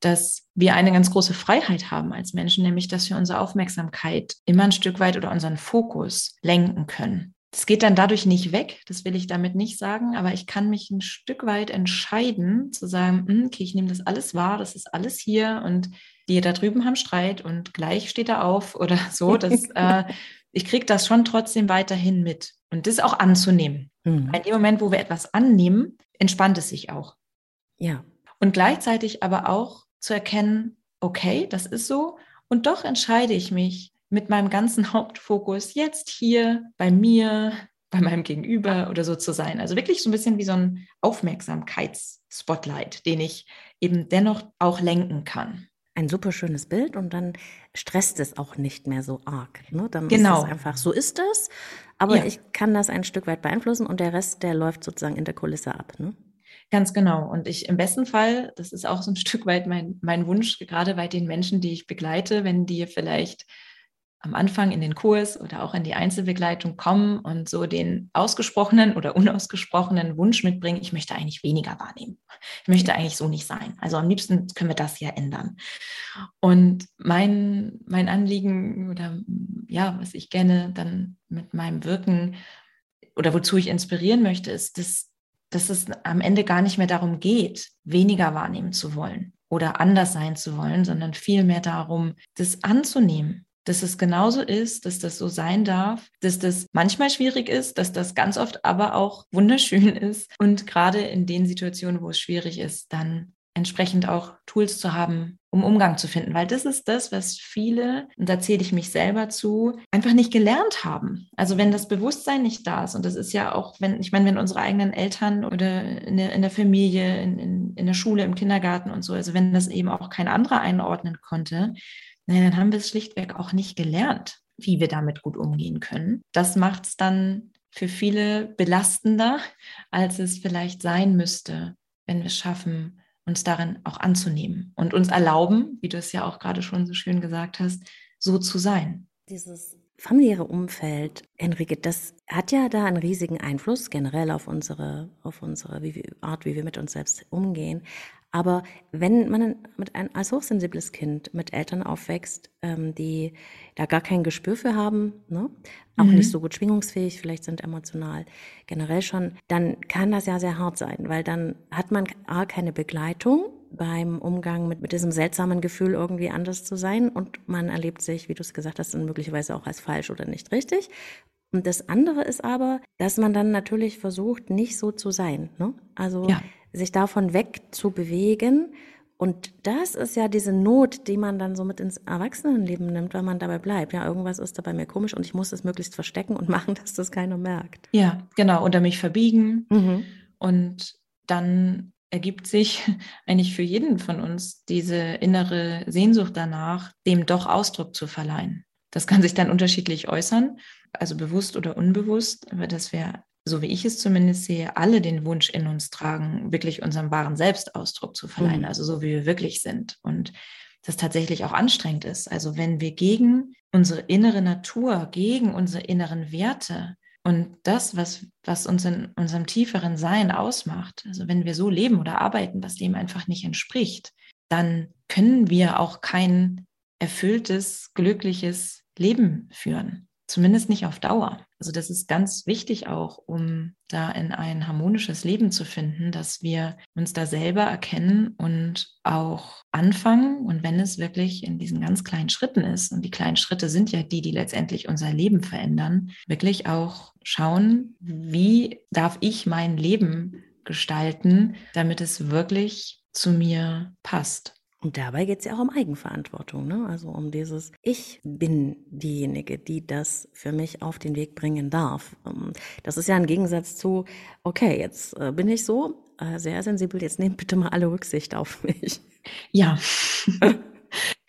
dass wir eine ganz große Freiheit haben als Menschen, nämlich dass wir unsere Aufmerksamkeit immer ein Stück weit oder unseren Fokus lenken können. Das geht dann dadurch nicht weg, das will ich damit nicht sagen, aber ich kann mich ein Stück weit entscheiden, zu sagen, hm, okay, ich nehme das alles wahr, das ist alles hier und die da drüben haben Streit und gleich steht er auf oder so. Das, äh, ich kriege das schon trotzdem weiterhin mit und das auch anzunehmen. Mhm. In dem Moment, wo wir etwas annehmen, entspannt es sich auch. Ja. Und gleichzeitig aber auch zu erkennen, okay, das ist so. Und doch entscheide ich mich mit meinem ganzen Hauptfokus jetzt hier bei mir, bei meinem Gegenüber oder so zu sein. Also wirklich so ein bisschen wie so ein Aufmerksamkeitsspotlight, den ich eben dennoch auch lenken kann. Ein super schönes Bild und dann stresst es auch nicht mehr so arg. Ne? Dann genau. ist es einfach, so ist es, aber ja. ich kann das ein Stück weit beeinflussen und der Rest, der läuft sozusagen in der Kulisse ab. Ne? Ganz genau. Und ich im besten Fall, das ist auch so ein Stück weit mein, mein Wunsch, gerade bei den Menschen, die ich begleite, wenn die vielleicht am Anfang in den Kurs oder auch in die Einzelbegleitung kommen und so den ausgesprochenen oder unausgesprochenen Wunsch mitbringen, ich möchte eigentlich weniger wahrnehmen. Ich möchte eigentlich so nicht sein. Also am liebsten können wir das ja ändern. Und mein, mein Anliegen oder ja, was ich gerne dann mit meinem Wirken oder wozu ich inspirieren möchte, ist, dass, dass es am Ende gar nicht mehr darum geht, weniger wahrnehmen zu wollen oder anders sein zu wollen, sondern vielmehr darum, das anzunehmen, dass es genauso ist, dass das so sein darf, dass das manchmal schwierig ist, dass das ganz oft aber auch wunderschön ist und gerade in den Situationen, wo es schwierig ist, dann entsprechend auch Tools zu haben, um Umgang zu finden, weil das ist das, was viele, und da zähle ich mich selber zu, einfach nicht gelernt haben. Also wenn das Bewusstsein nicht da ist, und das ist ja auch, wenn, ich meine, wenn unsere eigenen Eltern oder in der, in der Familie, in, in, in der Schule, im Kindergarten und so, also wenn das eben auch kein anderer einordnen konnte, Nein, dann haben wir es schlichtweg auch nicht gelernt, wie wir damit gut umgehen können. Das macht es dann für viele belastender, als es vielleicht sein müsste, wenn wir es schaffen, uns darin auch anzunehmen und uns erlauben, wie du es ja auch gerade schon so schön gesagt hast, so zu sein. Dieses familiäre Umfeld, Enrique, das hat ja da einen riesigen Einfluss generell auf unsere, auf unsere wie wir, Art, wie wir mit uns selbst umgehen. Aber wenn man mit ein, als hochsensibles Kind mit Eltern aufwächst, ähm, die da gar kein Gespür für haben, ne? auch mhm. nicht so gut schwingungsfähig, vielleicht sind emotional generell schon, dann kann das ja sehr hart sein, weil dann hat man A, keine Begleitung beim Umgang mit, mit diesem seltsamen Gefühl, irgendwie anders zu sein und man erlebt sich, wie du es gesagt hast, dann möglicherweise auch als falsch oder nicht richtig. Und das andere ist aber, dass man dann natürlich versucht, nicht so zu sein. Ne? Also ja sich davon wegzubewegen. Und das ist ja diese Not, die man dann so mit ins Erwachsenenleben nimmt, wenn man dabei bleibt. Ja, irgendwas ist da bei mir komisch und ich muss es möglichst verstecken und machen, dass das keiner merkt. Ja, genau. Oder mich verbiegen. Mhm. Und dann ergibt sich eigentlich für jeden von uns diese innere Sehnsucht danach, dem doch Ausdruck zu verleihen. Das kann sich dann unterschiedlich äußern, also bewusst oder unbewusst, aber dass wir so wie ich es zumindest sehe, alle den Wunsch in uns tragen, wirklich unserem wahren Selbstausdruck zu verleihen, mhm. also so wie wir wirklich sind. Und das tatsächlich auch anstrengend ist. Also wenn wir gegen unsere innere Natur, gegen unsere inneren Werte und das, was, was uns in unserem tieferen Sein ausmacht, also wenn wir so leben oder arbeiten, was dem einfach nicht entspricht, dann können wir auch kein erfülltes, glückliches Leben führen. Zumindest nicht auf Dauer. Also das ist ganz wichtig auch, um da in ein harmonisches Leben zu finden, dass wir uns da selber erkennen und auch anfangen. Und wenn es wirklich in diesen ganz kleinen Schritten ist, und die kleinen Schritte sind ja die, die letztendlich unser Leben verändern, wirklich auch schauen, wie darf ich mein Leben gestalten, damit es wirklich zu mir passt. Und dabei geht es ja auch um Eigenverantwortung, ne? also um dieses, ich bin diejenige, die das für mich auf den Weg bringen darf. Ähm, das ist ja ein Gegensatz zu, okay, jetzt äh, bin ich so äh, sehr sensibel, jetzt nehmt bitte mal alle Rücksicht auf mich. Ja.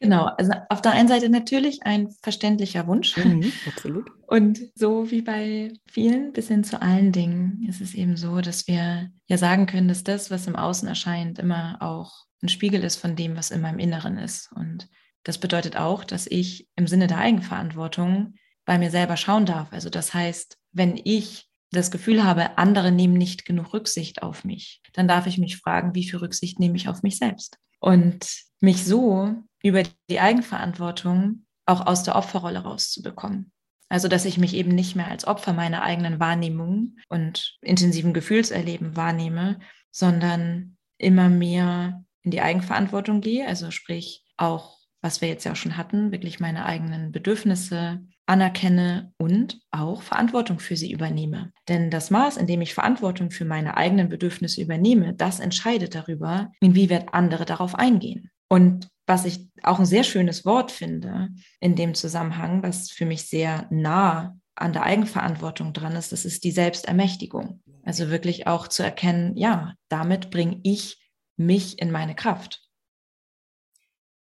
Genau, also auf der einen Seite natürlich ein verständlicher Wunsch. Mhm, absolut. Und so wie bei vielen, bis hin zu allen Dingen, ist es eben so, dass wir ja sagen können, dass das, was im Außen erscheint, immer auch ein Spiegel ist von dem, was in meinem Inneren ist. Und das bedeutet auch, dass ich im Sinne der Eigenverantwortung bei mir selber schauen darf. Also das heißt, wenn ich das Gefühl habe, andere nehmen nicht genug Rücksicht auf mich, dann darf ich mich fragen, wie viel Rücksicht nehme ich auf mich selbst? Und mich so über die Eigenverantwortung auch aus der Opferrolle rauszubekommen. Also, dass ich mich eben nicht mehr als Opfer meiner eigenen Wahrnehmung und intensiven Gefühlserleben wahrnehme, sondern immer mehr in die Eigenverantwortung gehe, also sprich auch, was wir jetzt ja auch schon hatten, wirklich meine eigenen Bedürfnisse anerkenne und auch Verantwortung für sie übernehme. Denn das Maß, in dem ich Verantwortung für meine eigenen Bedürfnisse übernehme, das entscheidet darüber, inwieweit andere darauf eingehen. Und was ich auch ein sehr schönes Wort finde in dem Zusammenhang, was für mich sehr nah an der Eigenverantwortung dran ist, das ist die Selbstermächtigung. Also wirklich auch zu erkennen, ja, damit bringe ich mich in meine Kraft.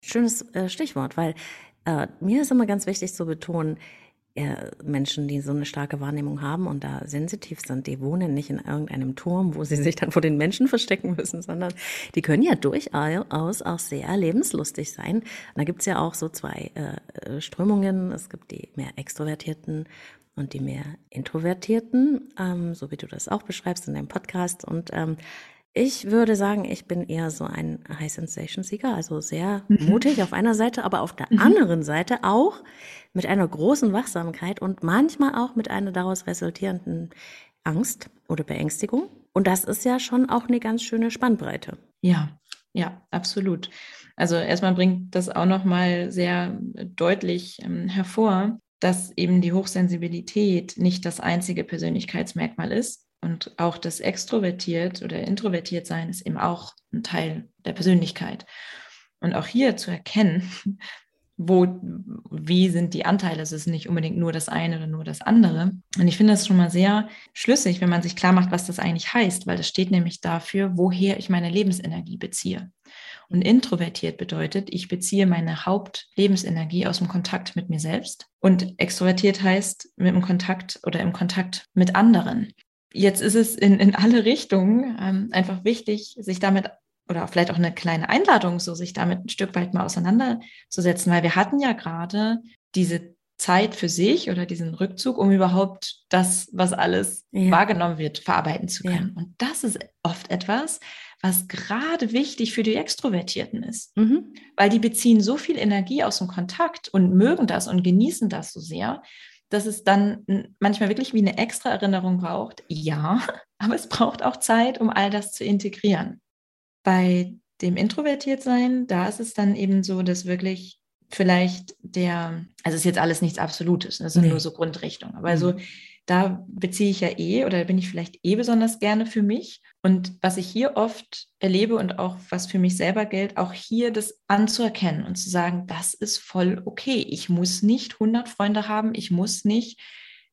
Schönes äh, Stichwort, weil äh, mir ist immer ganz wichtig zu betonen, Menschen, die so eine starke Wahrnehmung haben und da sensitiv sind, die wohnen nicht in irgendeinem Turm, wo sie sich dann vor den Menschen verstecken müssen, sondern die können ja durchaus auch sehr lebenslustig sein. Und da gibt's ja auch so zwei äh, Strömungen. Es gibt die mehr extrovertierten und die mehr introvertierten, ähm, so wie du das auch beschreibst in deinem Podcast. Und ähm, ich würde sagen, ich bin eher so ein High Sensation Sieger, also sehr mhm. mutig auf einer Seite, aber auf der mhm. anderen Seite auch mit einer großen Wachsamkeit und manchmal auch mit einer daraus resultierenden Angst oder Beängstigung. Und das ist ja schon auch eine ganz schöne Spannbreite. Ja, ja, absolut. Also erstmal bringt das auch noch mal sehr deutlich ähm, hervor, dass eben die Hochsensibilität nicht das einzige Persönlichkeitsmerkmal ist, und auch das Extrovertiert oder Introvertiert sein ist eben auch ein Teil der Persönlichkeit. Und auch hier zu erkennen, wo, wie sind die Anteile? Es ist nicht unbedingt nur das eine oder nur das andere. Und ich finde das schon mal sehr schlüssig, wenn man sich klar macht, was das eigentlich heißt, weil das steht nämlich dafür, woher ich meine Lebensenergie beziehe. Und introvertiert bedeutet, ich beziehe meine Hauptlebensenergie aus dem Kontakt mit mir selbst. Und extrovertiert heißt mit dem Kontakt oder im Kontakt mit anderen. Jetzt ist es in, in alle Richtungen ähm, einfach wichtig, sich damit oder vielleicht auch eine kleine Einladung, so sich damit ein Stück weit mal auseinanderzusetzen, weil wir hatten ja gerade diese Zeit für sich oder diesen Rückzug, um überhaupt das, was alles ja. wahrgenommen wird, verarbeiten zu können. Ja. Und das ist oft etwas, was gerade wichtig für die Extrovertierten ist, mhm. weil die beziehen so viel Energie aus dem Kontakt und mögen das und genießen das so sehr, dass es dann manchmal wirklich wie eine extra Erinnerung braucht. Ja, aber es braucht auch Zeit, um all das zu integrieren. Bei dem Introvertiertsein, da ist es dann eben so, dass wirklich vielleicht der, also es ist jetzt alles nichts Absolutes, das sind nee. nur so Grundrichtungen, aber mhm. so da beziehe ich ja eh oder bin ich vielleicht eh besonders gerne für mich. Und was ich hier oft erlebe und auch was für mich selber gilt, auch hier das anzuerkennen und zu sagen, das ist voll okay. Ich muss nicht 100 Freunde haben, ich muss nicht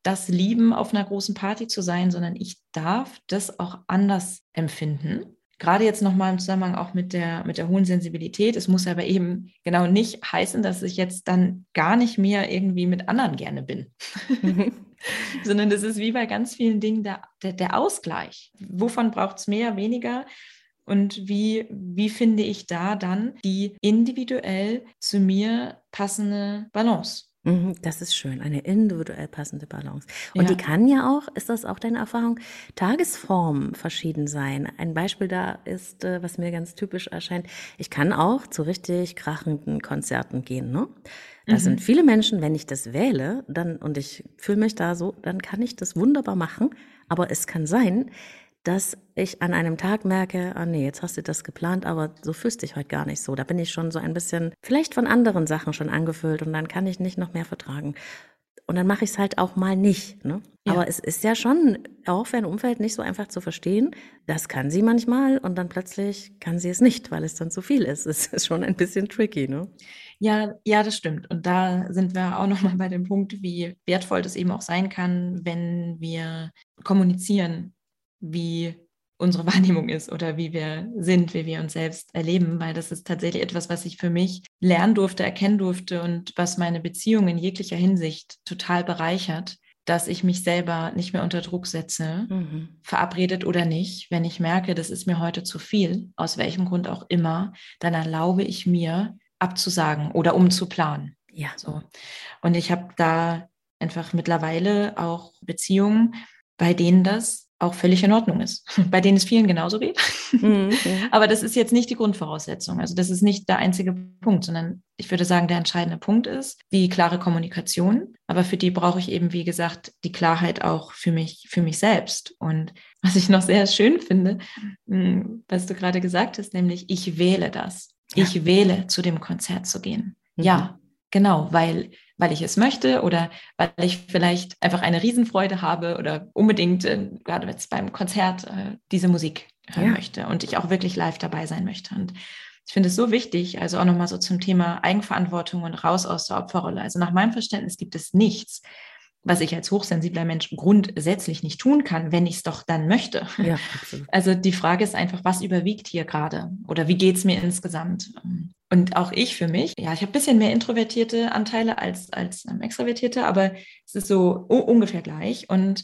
das lieben, auf einer großen Party zu sein, sondern ich darf das auch anders empfinden gerade jetzt nochmal im Zusammenhang auch mit der, mit der hohen Sensibilität, es muss aber eben genau nicht heißen, dass ich jetzt dann gar nicht mehr irgendwie mit anderen gerne bin. Sondern das ist wie bei ganz vielen Dingen der, der, der Ausgleich. Wovon braucht es mehr, weniger? Und wie, wie finde ich da dann die individuell zu mir passende Balance? Mhm, das ist schön, eine individuell passende Balance. Und ja. die kann ja auch, ist das auch deine Erfahrung, Tagesform verschieden sein. Ein Beispiel da ist, äh, was mir ganz typisch erscheint, ich kann auch zu richtig krachenden Konzerten gehen. Ne? Da mhm. sind viele Menschen, wenn ich das wähle, dann und ich fühle mich da so, dann kann ich das wunderbar machen. Aber es kann sein, dass ich an einem Tag merke, ah nee, jetzt hast du das geplant, aber so fühlst dich heute gar nicht so. Da bin ich schon so ein bisschen vielleicht von anderen Sachen schon angefüllt und dann kann ich nicht noch mehr vertragen. Und dann mache ich es halt auch mal nicht. Ne? Ja. Aber es ist ja schon auch für ein Umfeld nicht so einfach zu verstehen. Das kann sie manchmal und dann plötzlich kann sie es nicht, weil es dann zu viel ist. Es ist schon ein bisschen tricky, ne? Ja, ja, das stimmt. Und da sind wir auch nochmal bei dem Punkt, wie wertvoll das eben auch sein kann, wenn wir kommunizieren wie unsere Wahrnehmung ist oder wie wir sind, wie wir uns selbst erleben, weil das ist tatsächlich etwas, was ich für mich lernen durfte, erkennen durfte und was meine Beziehung in jeglicher Hinsicht total bereichert, dass ich mich selber nicht mehr unter Druck setze, mhm. verabredet oder nicht. Wenn ich merke, das ist mir heute zu viel, aus welchem Grund auch immer, dann erlaube ich mir abzusagen oder umzuplanen. Ja. So. Und ich habe da einfach mittlerweile auch Beziehungen, bei denen das auch völlig in Ordnung ist, bei denen es vielen genauso geht. Mhm. Aber das ist jetzt nicht die Grundvoraussetzung. Also das ist nicht der einzige Punkt, sondern ich würde sagen, der entscheidende Punkt ist die klare Kommunikation. Aber für die brauche ich eben, wie gesagt, die Klarheit auch für mich, für mich selbst. Und was ich noch sehr schön finde, hm, was du gerade gesagt hast, nämlich ich wähle das. Ja. Ich wähle, zu dem Konzert zu gehen. Mhm. Ja, genau, weil weil ich es möchte oder weil ich vielleicht einfach eine Riesenfreude habe oder unbedingt, äh, gerade jetzt beim Konzert, äh, diese Musik hören ja. möchte und ich auch wirklich live dabei sein möchte. Und ich finde es so wichtig, also auch nochmal so zum Thema Eigenverantwortung und raus aus der Opferrolle. Also nach meinem Verständnis gibt es nichts, was ich als hochsensibler Mensch grundsätzlich nicht tun kann, wenn ich es doch dann möchte. Ja, also die Frage ist einfach, was überwiegt hier gerade oder wie geht es mir insgesamt? Und auch ich für mich, ja, ich habe ein bisschen mehr introvertierte Anteile als, als ähm, extrovertierte, aber es ist so ungefähr gleich. Und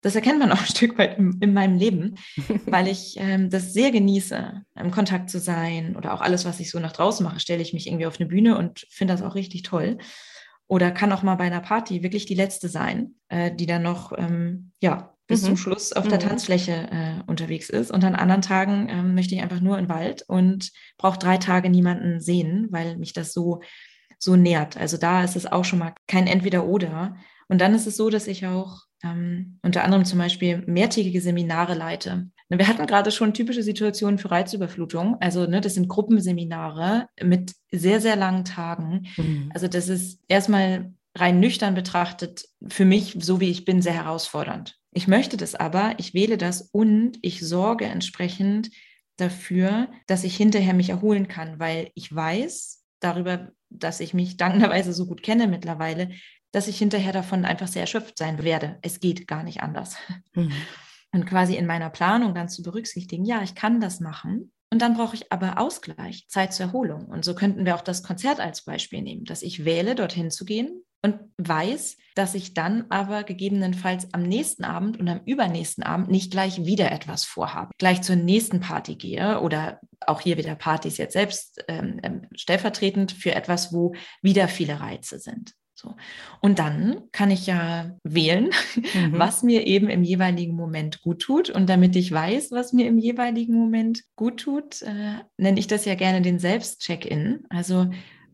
das erkennt man auch ein Stück weit in, in meinem Leben, weil ich ähm, das sehr genieße, im Kontakt zu sein oder auch alles, was ich so nach draußen mache, stelle ich mich irgendwie auf eine Bühne und finde das auch richtig toll oder kann auch mal bei einer Party wirklich die letzte sein, äh, die dann noch ähm, ja bis mhm. zum Schluss auf der mhm. Tanzfläche äh, unterwegs ist. Und an anderen Tagen ähm, möchte ich einfach nur in den Wald und brauche drei Tage niemanden sehen, weil mich das so so nährt. Also da ist es auch schon mal kein Entweder-Oder. Und dann ist es so, dass ich auch ähm, unter anderem zum Beispiel mehrtägige Seminare leite. Wir hatten gerade schon typische Situationen für Reizüberflutung. Also ne, das sind Gruppenseminare mit sehr, sehr langen Tagen. Mhm. Also das ist erstmal rein nüchtern betrachtet für mich, so wie ich bin, sehr herausfordernd. Ich möchte das aber, ich wähle das und ich sorge entsprechend dafür, dass ich hinterher mich erholen kann, weil ich weiß darüber, dass ich mich dankenderweise so gut kenne mittlerweile, dass ich hinterher davon einfach sehr erschöpft sein werde. Es geht gar nicht anders. Mhm und quasi in meiner Planung dann zu berücksichtigen, ja, ich kann das machen. Und dann brauche ich aber Ausgleich, Zeit zur Erholung. Und so könnten wir auch das Konzert als Beispiel nehmen, dass ich wähle, dorthin zu gehen und weiß, dass ich dann aber gegebenenfalls am nächsten Abend und am übernächsten Abend nicht gleich wieder etwas vorhabe, gleich zur nächsten Party gehe oder auch hier wieder Partys jetzt selbst ähm, ähm stellvertretend für etwas, wo wieder viele Reize sind. So. Und dann kann ich ja wählen, mhm. was mir eben im jeweiligen Moment gut tut. Und damit ich weiß, was mir im jeweiligen Moment gut tut, äh, nenne ich das ja gerne den Selbstcheck-in. Also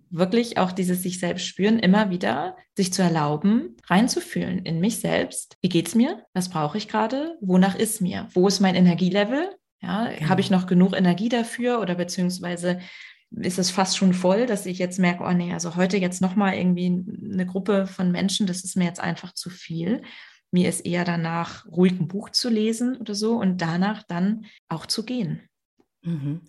wirklich auch dieses sich selbst spüren, immer wieder sich zu erlauben, reinzufühlen in mich selbst. Wie geht's mir? Was brauche ich gerade? Wonach ist mir? Wo ist mein Energielevel? Ja, genau. habe ich noch genug Energie dafür oder beziehungsweise ist es fast schon voll, dass ich jetzt merke, oh nee, also heute jetzt nochmal irgendwie eine Gruppe von Menschen, das ist mir jetzt einfach zu viel. Mir ist eher danach, ruhig ein Buch zu lesen oder so und danach dann auch zu gehen. Mhm.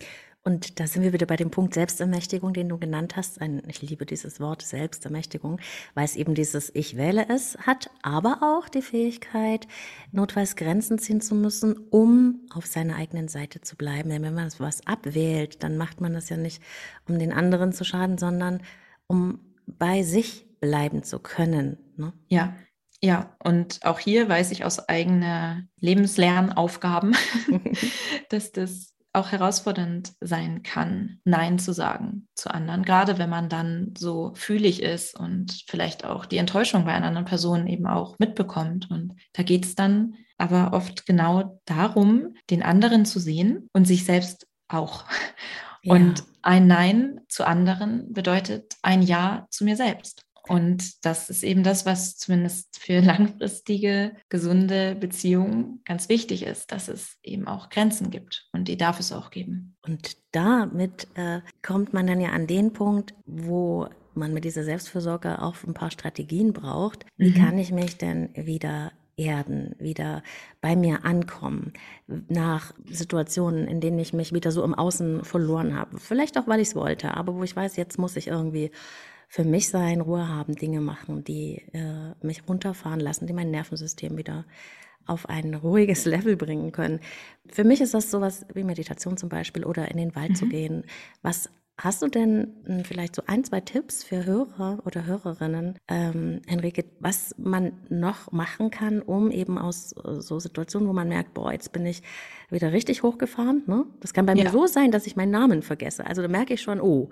Und da sind wir wieder bei dem Punkt Selbstermächtigung, den du genannt hast. Ein, ich liebe dieses Wort Selbstermächtigung, weil es eben dieses Ich wähle es hat, aber auch die Fähigkeit, notfalls Grenzen ziehen zu müssen, um auf seiner eigenen Seite zu bleiben. Denn wenn man was abwählt, dann macht man das ja nicht, um den anderen zu schaden, sondern um bei sich bleiben zu können. Ne? Ja, ja, und auch hier weiß ich aus eigener Lebenslernaufgaben, dass das auch herausfordernd sein kann, Nein zu sagen zu anderen, gerade wenn man dann so fühlig ist und vielleicht auch die Enttäuschung bei einer anderen Person eben auch mitbekommt. Und da geht es dann aber oft genau darum, den anderen zu sehen und sich selbst auch. Ja. Und ein Nein zu anderen bedeutet ein Ja zu mir selbst. Und das ist eben das, was zumindest für langfristige, gesunde Beziehungen ganz wichtig ist, dass es eben auch Grenzen gibt. Und die darf es auch geben. Und damit äh, kommt man dann ja an den Punkt, wo man mit dieser Selbstfürsorge auch ein paar Strategien braucht. Wie mhm. kann ich mich denn wieder erden, wieder bei mir ankommen, nach Situationen, in denen ich mich wieder so im Außen verloren habe. Vielleicht auch, weil ich es wollte, aber wo ich weiß, jetzt muss ich irgendwie für mich sein, Ruhe haben, Dinge machen, die äh, mich runterfahren lassen, die mein Nervensystem wieder auf ein ruhiges Level bringen können. Für mich ist das sowas wie Meditation zum Beispiel oder in den Wald mhm. zu gehen. Was hast du denn hm, vielleicht so ein, zwei Tipps für Hörer oder Hörerinnen, ähm, Henrike, was man noch machen kann, um eben aus äh, so Situationen, wo man merkt, boah, jetzt bin ich wieder richtig hochgefahren. Ne? Das kann bei ja. mir so sein, dass ich meinen Namen vergesse. Also da merke ich schon, oh,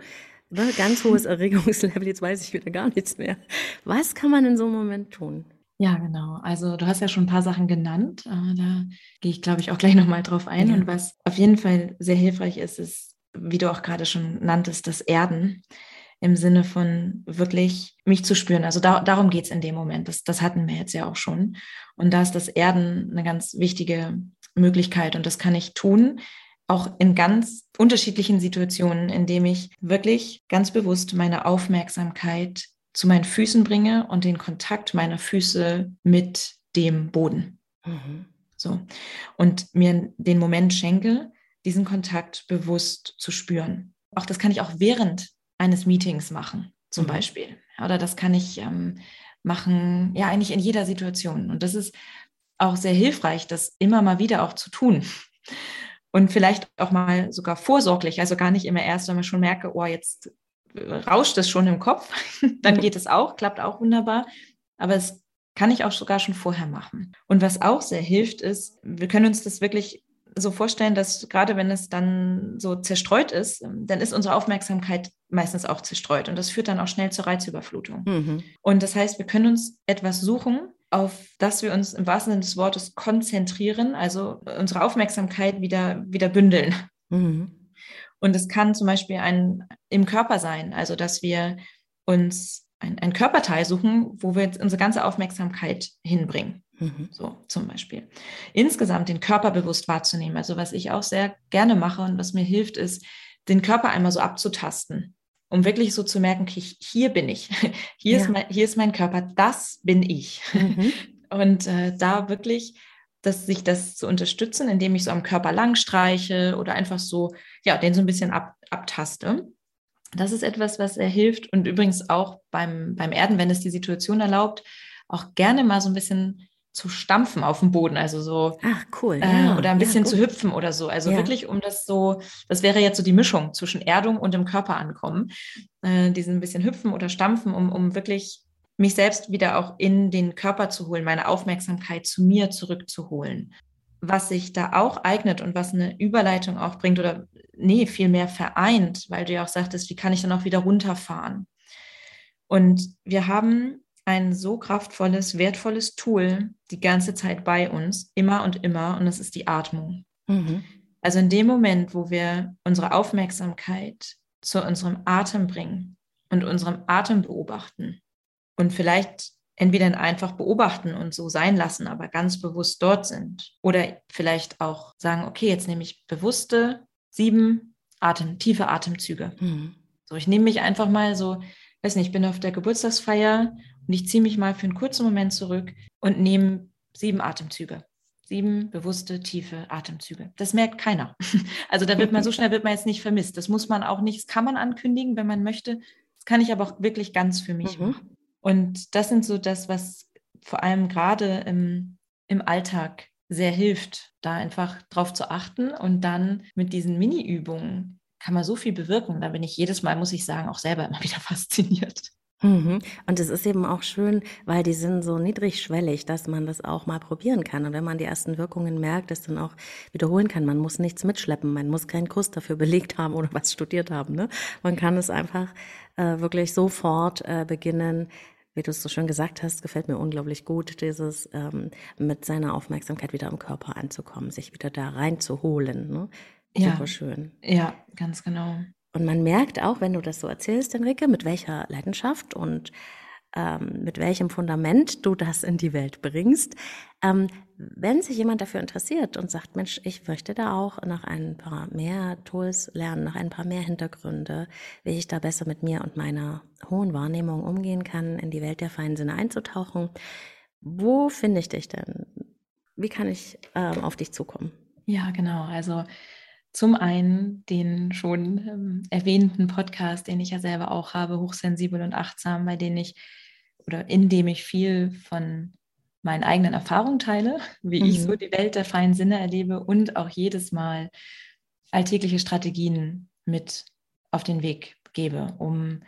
ne, ganz hohes Erregungslevel, jetzt weiß ich wieder gar nichts mehr. Was kann man in so einem Moment tun? Ja, genau. Also du hast ja schon ein paar Sachen genannt. Äh, da gehe ich, glaube ich, auch gleich nochmal drauf ein. Ja. Und was auf jeden Fall sehr hilfreich ist, ist, wie du auch gerade schon nanntest, das Erden im Sinne von wirklich mich zu spüren. Also da, darum geht es in dem Moment. Das, das hatten wir jetzt ja auch schon. Und da ist das Erden eine ganz wichtige Möglichkeit. Und das kann ich tun, auch in ganz unterschiedlichen Situationen, indem ich wirklich ganz bewusst meine Aufmerksamkeit zu meinen Füßen bringe und den Kontakt meiner Füße mit dem Boden. Mhm. So. Und mir den Moment schenke, diesen Kontakt bewusst zu spüren. Auch das kann ich auch während eines Meetings machen, zum mhm. Beispiel. Oder das kann ich ähm, machen, ja, eigentlich in jeder Situation. Und das ist auch sehr hilfreich, das immer mal wieder auch zu tun und vielleicht auch mal sogar vorsorglich, also gar nicht immer erst, wenn man schon merke, oh, jetzt rauscht es schon im Kopf, dann geht es auch, klappt auch wunderbar, aber es kann ich auch sogar schon vorher machen. Und was auch sehr hilft, ist, wir können uns das wirklich so vorstellen, dass gerade wenn es dann so zerstreut ist, dann ist unsere Aufmerksamkeit meistens auch zerstreut und das führt dann auch schnell zur Reizüberflutung. Mhm. Und das heißt, wir können uns etwas suchen, auf das wir uns im wahrsten Sinne des Wortes konzentrieren, also unsere Aufmerksamkeit wieder, wieder bündeln. Mhm. Und es kann zum Beispiel ein, im Körper sein, also dass wir uns ein, ein Körperteil suchen, wo wir unsere ganze Aufmerksamkeit hinbringen. Mhm. So zum Beispiel. Insgesamt den Körper bewusst wahrzunehmen. Also was ich auch sehr gerne mache und was mir hilft, ist, den Körper einmal so abzutasten um wirklich so zu merken, okay, hier bin ich, hier, ja. ist, mein, hier ist mein Körper, das bin ich. Mhm. Und äh, da wirklich, dass sich das zu unterstützen, indem ich so am Körper lang streiche oder einfach so, ja, den so ein bisschen ab, abtaste. Das ist etwas, was er hilft und übrigens auch beim, beim Erden, wenn es die Situation erlaubt, auch gerne mal so ein bisschen zu stampfen auf dem Boden, also so Ach, cool, äh, ja. oder ein bisschen ja, zu hüpfen oder so. Also ja. wirklich, um das so, das wäre jetzt so die Mischung zwischen Erdung und dem Körper ankommen. Äh, diesen bisschen hüpfen oder stampfen, um, um wirklich mich selbst wieder auch in den Körper zu holen, meine Aufmerksamkeit zu mir zurückzuholen. Was sich da auch eignet und was eine Überleitung auch bringt oder nee, vielmehr vereint, weil du ja auch sagtest, wie kann ich dann auch wieder runterfahren? Und wir haben ein so kraftvolles, wertvolles Tool die ganze Zeit bei uns, immer und immer, und das ist die Atmung. Mhm. Also in dem Moment, wo wir unsere Aufmerksamkeit zu unserem Atem bringen und unserem Atem beobachten und vielleicht entweder einfach beobachten und so sein lassen, aber ganz bewusst dort sind. Oder vielleicht auch sagen, okay, jetzt nehme ich bewusste sieben Atem, tiefe Atemzüge. Mhm. So, ich nehme mich einfach mal so, weiß nicht, ich bin auf der Geburtstagsfeier und ich ziehe mich mal für einen kurzen Moment zurück und nehme sieben Atemzüge. Sieben bewusste, tiefe Atemzüge. Das merkt keiner. Also da wird man so schnell wird man jetzt nicht vermisst. Das muss man auch nicht, das kann man ankündigen, wenn man möchte. Das kann ich aber auch wirklich ganz für mich mhm. machen. Und das sind so das, was vor allem gerade im, im Alltag sehr hilft, da einfach drauf zu achten und dann mit diesen Mini-Übungen kann man so viel bewirken. Da bin ich jedes Mal, muss ich sagen, auch selber immer wieder fasziniert. Mhm. Und es ist eben auch schön, weil die sind so niedrigschwellig, dass man das auch mal probieren kann. Und wenn man die ersten Wirkungen merkt, das dann auch wiederholen kann. Man muss nichts mitschleppen, man muss keinen Kurs dafür belegt haben oder was studiert haben. Ne? Man kann es einfach äh, wirklich sofort äh, beginnen, wie du es so schön gesagt hast, gefällt mir unglaublich gut, dieses ähm, mit seiner Aufmerksamkeit wieder im Körper anzukommen, sich wieder da reinzuholen. Ne? Super ja. schön. Ja, ganz genau. Und man merkt auch, wenn du das so erzählst, Enrique, mit welcher Leidenschaft und ähm, mit welchem Fundament du das in die Welt bringst. Ähm, wenn sich jemand dafür interessiert und sagt, Mensch, ich möchte da auch nach ein paar mehr Tools lernen, nach ein paar mehr Hintergründe, wie ich da besser mit mir und meiner hohen Wahrnehmung umgehen kann, in die Welt der feinen Sinne einzutauchen, wo finde ich dich denn? Wie kann ich ähm, auf dich zukommen? Ja, genau. Also zum einen den schon ähm, erwähnten Podcast, den ich ja selber auch habe, hochsensibel und achtsam, bei dem ich oder in dem ich viel von meinen eigenen Erfahrungen teile, wie mhm. ich so die Welt der feinen Sinne erlebe und auch jedes Mal alltägliche Strategien mit auf den Weg gebe, um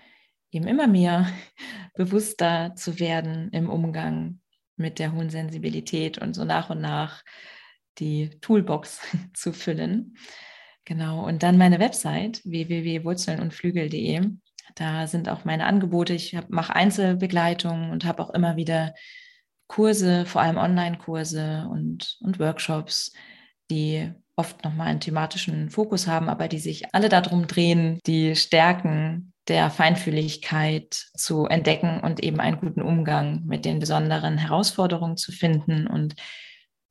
eben immer mehr bewusster zu werden im Umgang mit der hohen Sensibilität und so nach und nach die Toolbox zu füllen. Genau, und dann meine Website www.wurzelnundflügel.de. Da sind auch meine Angebote. Ich mache Einzelbegleitungen und habe auch immer wieder Kurse, vor allem Online-Kurse und, und Workshops, die oft nochmal einen thematischen Fokus haben, aber die sich alle darum drehen, die Stärken der Feinfühligkeit zu entdecken und eben einen guten Umgang mit den besonderen Herausforderungen zu finden und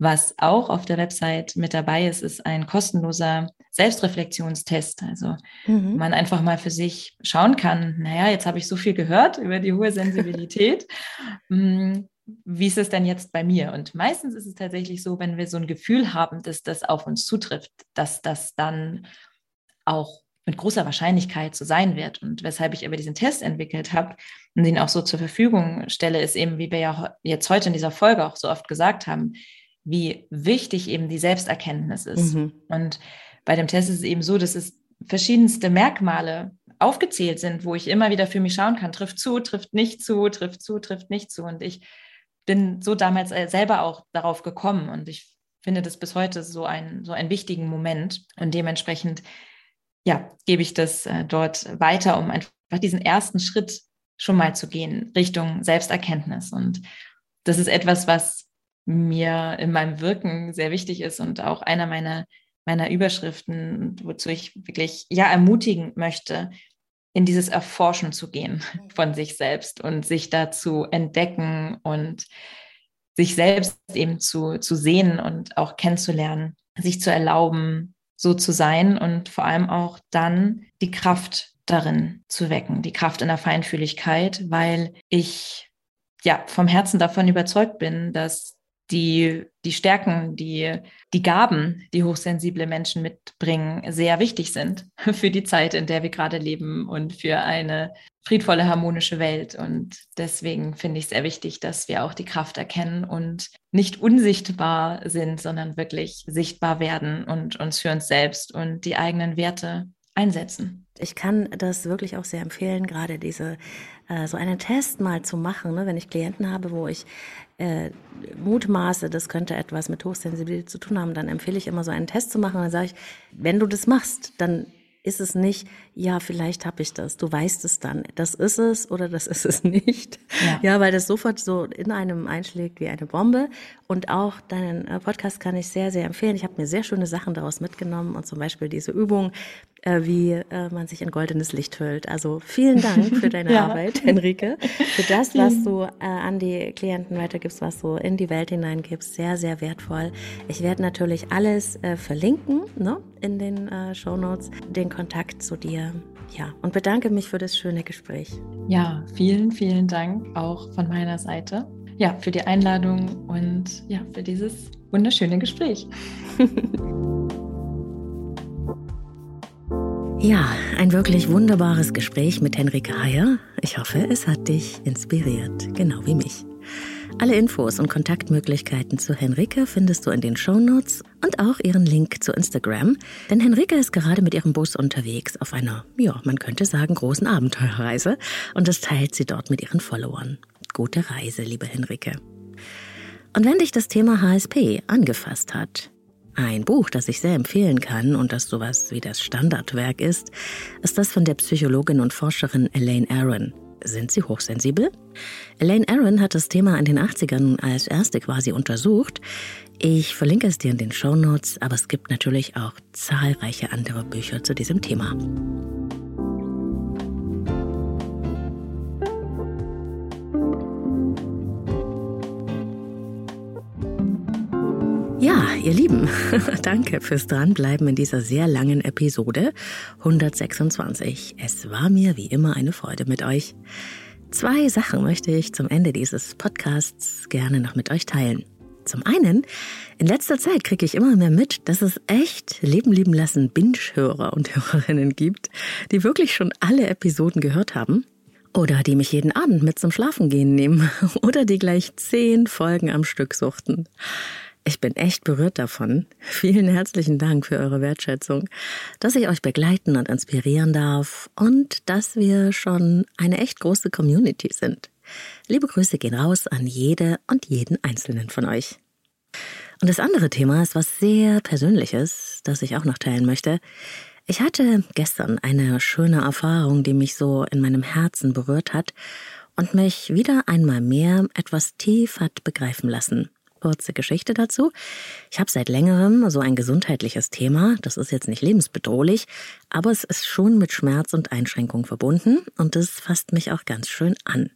was auch auf der Website mit dabei ist, ist ein kostenloser Selbstreflexionstest. Also mhm. man einfach mal für sich schauen kann, naja, jetzt habe ich so viel gehört über die hohe Sensibilität. Hm, wie ist es denn jetzt bei mir? Und meistens ist es tatsächlich so, wenn wir so ein Gefühl haben, dass das auf uns zutrifft, dass das dann auch mit großer Wahrscheinlichkeit so sein wird. Und weshalb ich aber diesen Test entwickelt habe und den auch so zur Verfügung stelle, ist eben, wie wir ja jetzt heute in dieser Folge auch so oft gesagt haben, wie wichtig eben die Selbsterkenntnis ist. Mhm. Und bei dem Test ist es eben so, dass es verschiedenste Merkmale aufgezählt sind, wo ich immer wieder für mich schauen kann, trifft zu, trifft nicht zu, trifft zu, trifft nicht zu. Und ich bin so damals äh, selber auch darauf gekommen und ich finde das bis heute so ein so einen wichtigen Moment und dementsprechend ja gebe ich das äh, dort weiter, um einfach diesen ersten Schritt schon mal zu gehen Richtung Selbsterkenntnis und das ist etwas, was mir in meinem Wirken sehr wichtig ist und auch einer meiner, meiner Überschriften, wozu ich wirklich ja ermutigen möchte, in dieses Erforschen zu gehen mhm. von sich selbst und sich da zu entdecken und sich selbst eben zu, zu sehen und auch kennenzulernen, sich zu erlauben, so zu sein und vor allem auch dann die Kraft darin zu wecken, die Kraft in der Feinfühligkeit, weil ich ja vom Herzen davon überzeugt bin, dass die, die Stärken, die, die Gaben, die hochsensible Menschen mitbringen, sehr wichtig sind für die Zeit, in der wir gerade leben und für eine friedvolle, harmonische Welt. Und deswegen finde ich es sehr wichtig, dass wir auch die Kraft erkennen und nicht unsichtbar sind, sondern wirklich sichtbar werden und uns für uns selbst und die eigenen Werte einsetzen. Ich kann das wirklich auch sehr empfehlen, gerade diese äh, so einen Test mal zu machen, ne? wenn ich Klienten habe, wo ich äh, mutmaße, das könnte etwas mit Hochsensibilität zu tun haben, dann empfehle ich immer so einen Test zu machen. dann sage ich, wenn du das machst, dann ist es nicht, ja, vielleicht habe ich das. Du weißt es dann. Das ist es oder das ist es nicht. Ja. ja, weil das sofort so in einem einschlägt wie eine Bombe. Und auch deinen äh, Podcast kann ich sehr, sehr empfehlen. Ich habe mir sehr schöne Sachen daraus mitgenommen und zum Beispiel diese Übung, äh, wie äh, man sich in goldenes Licht hüllt. Also vielen Dank für deine ja. Arbeit, Henrike, für das, was du äh, an die Klienten weitergibst, was du in die Welt hineingibst. Sehr, sehr wertvoll. Ich werde natürlich alles äh, verlinken ne, in den äh, Show Notes, den Kontakt zu dir. Ja, und bedanke mich für das schöne Gespräch. Ja, vielen, vielen Dank auch von meiner Seite. Ja, für die Einladung und ja, für dieses wunderschöne Gespräch. Ja, ein wirklich wunderbares Gespräch mit Henrike Heyer. Ich hoffe, es hat dich inspiriert, genau wie mich. Alle Infos und Kontaktmöglichkeiten zu Henrike findest du in den Shownotes und auch ihren Link zu Instagram. Denn Henrike ist gerade mit ihrem Bus unterwegs auf einer, ja, man könnte sagen, großen Abenteuerreise und das teilt sie dort mit ihren Followern. Gute Reise, liebe Henrike. Und wenn dich das Thema HSP angefasst hat, ein Buch, das ich sehr empfehlen kann und das sowas wie das Standardwerk ist, ist das von der Psychologin und Forscherin Elaine Aron. Sind Sie hochsensibel? Elaine Aron hat das Thema in den 80ern als erste quasi untersucht. Ich verlinke es dir in den Show Notes, aber es gibt natürlich auch zahlreiche andere Bücher zu diesem Thema. Ja, ihr Lieben, danke fürs Dranbleiben in dieser sehr langen Episode 126. Es war mir wie immer eine Freude mit euch. Zwei Sachen möchte ich zum Ende dieses Podcasts gerne noch mit euch teilen. Zum einen, in letzter Zeit kriege ich immer mehr mit, dass es echt Leben lieben lassen Binge-Hörer und Hörerinnen gibt, die wirklich schon alle Episoden gehört haben oder die mich jeden Abend mit zum Schlafengehen nehmen oder die gleich zehn Folgen am Stück suchten. Ich bin echt berührt davon. Vielen herzlichen Dank für eure Wertschätzung, dass ich euch begleiten und inspirieren darf und dass wir schon eine echt große Community sind. Liebe Grüße gehen raus an jede und jeden einzelnen von euch. Und das andere Thema ist was sehr Persönliches, das ich auch noch teilen möchte. Ich hatte gestern eine schöne Erfahrung, die mich so in meinem Herzen berührt hat und mich wieder einmal mehr etwas tief hat begreifen lassen kurze Geschichte dazu. Ich habe seit längerem so ein gesundheitliches Thema. Das ist jetzt nicht lebensbedrohlich, aber es ist schon mit Schmerz und Einschränkung verbunden und das fasst mich auch ganz schön an.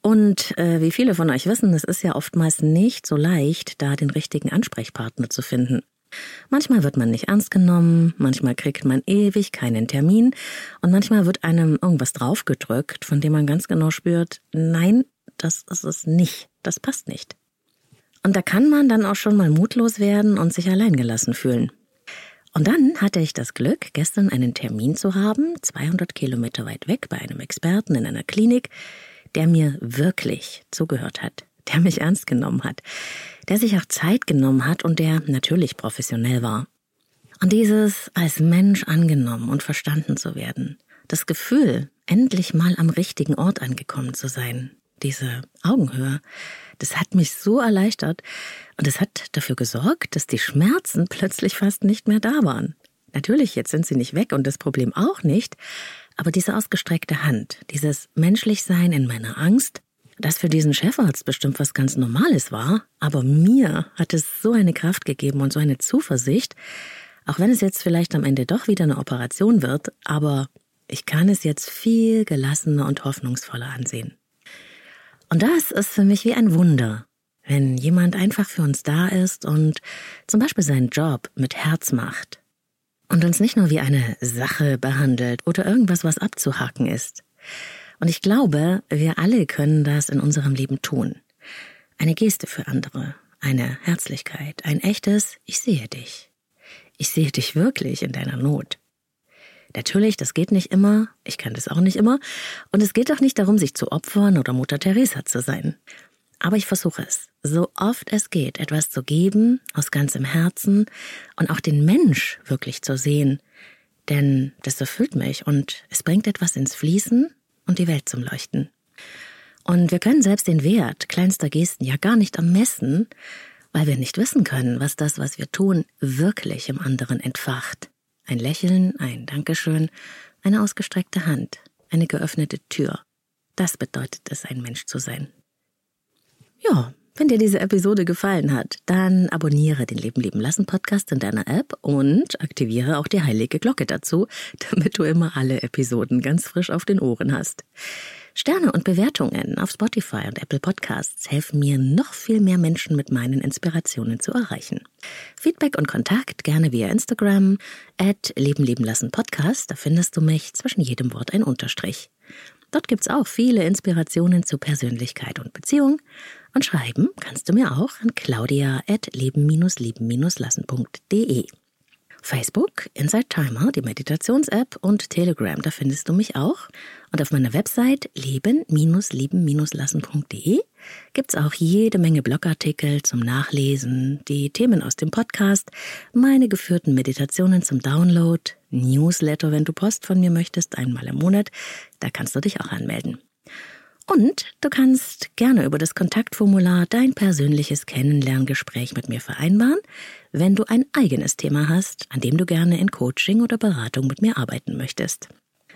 Und äh, wie viele von euch wissen, es ist ja oftmals nicht so leicht, da den richtigen Ansprechpartner zu finden. Manchmal wird man nicht ernst genommen, manchmal kriegt man ewig keinen Termin und manchmal wird einem irgendwas draufgedrückt, von dem man ganz genau spürt, nein, das ist es nicht, das passt nicht. Und da kann man dann auch schon mal mutlos werden und sich alleingelassen fühlen. Und dann hatte ich das Glück, gestern einen Termin zu haben, 200 Kilometer weit weg bei einem Experten in einer Klinik, der mir wirklich zugehört hat, der mich ernst genommen hat, der sich auch Zeit genommen hat und der natürlich professionell war. Und dieses als Mensch angenommen und verstanden zu werden, das Gefühl, endlich mal am richtigen Ort angekommen zu sein, diese Augenhöhe, das hat mich so erleichtert und es hat dafür gesorgt, dass die Schmerzen plötzlich fast nicht mehr da waren. Natürlich, jetzt sind sie nicht weg und das Problem auch nicht, aber diese ausgestreckte Hand, dieses Menschlichsein in meiner Angst, das für diesen Chefarzt bestimmt was ganz Normales war, aber mir hat es so eine Kraft gegeben und so eine Zuversicht, auch wenn es jetzt vielleicht am Ende doch wieder eine Operation wird, aber ich kann es jetzt viel gelassener und hoffnungsvoller ansehen. Und das ist für mich wie ein Wunder, wenn jemand einfach für uns da ist und zum Beispiel seinen Job mit Herz macht und uns nicht nur wie eine Sache behandelt oder irgendwas, was abzuhaken ist. Und ich glaube, wir alle können das in unserem Leben tun. Eine Geste für andere, eine Herzlichkeit, ein echtes Ich sehe dich. Ich sehe dich wirklich in deiner Not. Natürlich, das geht nicht immer, ich kann das auch nicht immer, und es geht auch nicht darum, sich zu opfern oder Mutter Teresa zu sein. Aber ich versuche es, so oft es geht, etwas zu geben, aus ganzem Herzen und auch den Mensch wirklich zu sehen. Denn das erfüllt mich und es bringt etwas ins Fließen und die Welt zum Leuchten. Und wir können selbst den Wert kleinster Gesten ja gar nicht ermessen, weil wir nicht wissen können, was das, was wir tun, wirklich im anderen entfacht. Ein Lächeln, ein Dankeschön, eine ausgestreckte Hand, eine geöffnete Tür. Das bedeutet es, ein Mensch zu sein. Ja, wenn dir diese Episode gefallen hat, dann abonniere den Leben lieben lassen Podcast in deiner App und aktiviere auch die heilige Glocke dazu, damit du immer alle Episoden ganz frisch auf den Ohren hast. Sterne und Bewertungen auf Spotify und Apple Podcasts helfen mir, noch viel mehr Menschen mit meinen Inspirationen zu erreichen. Feedback und Kontakt gerne via Instagram, at Leben leben lassen Podcast, da findest du mich zwischen jedem Wort ein Unterstrich. Dort gibt's auch viele Inspirationen zu Persönlichkeit und Beziehung. Und schreiben kannst du mir auch an claudia at leben-leben-lassen.de. Facebook, Inside Timer, die Meditations-App und Telegram, da findest du mich auch. Und auf meiner Website leben-lieben-lassen.de gibt's auch jede Menge Blogartikel zum Nachlesen, die Themen aus dem Podcast, meine geführten Meditationen zum Download, Newsletter, wenn du Post von mir möchtest, einmal im Monat, da kannst du dich auch anmelden. Und du kannst gerne über das Kontaktformular dein persönliches Kennenlerngespräch mit mir vereinbaren, wenn du ein eigenes Thema hast, an dem du gerne in Coaching oder Beratung mit mir arbeiten möchtest.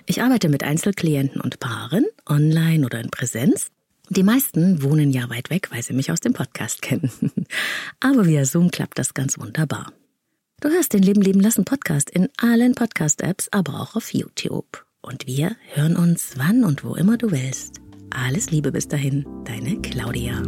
Ich arbeite mit Einzelklienten und Paaren, online oder in Präsenz. Die meisten wohnen ja weit weg, weil sie mich aus dem Podcast kennen. Aber via Zoom klappt das ganz wunderbar. Du hörst den Leben leben lassen Podcast in allen Podcast-Apps, aber auch auf YouTube. Und wir hören uns wann und wo immer du willst. Alles Liebe bis dahin, deine Claudia.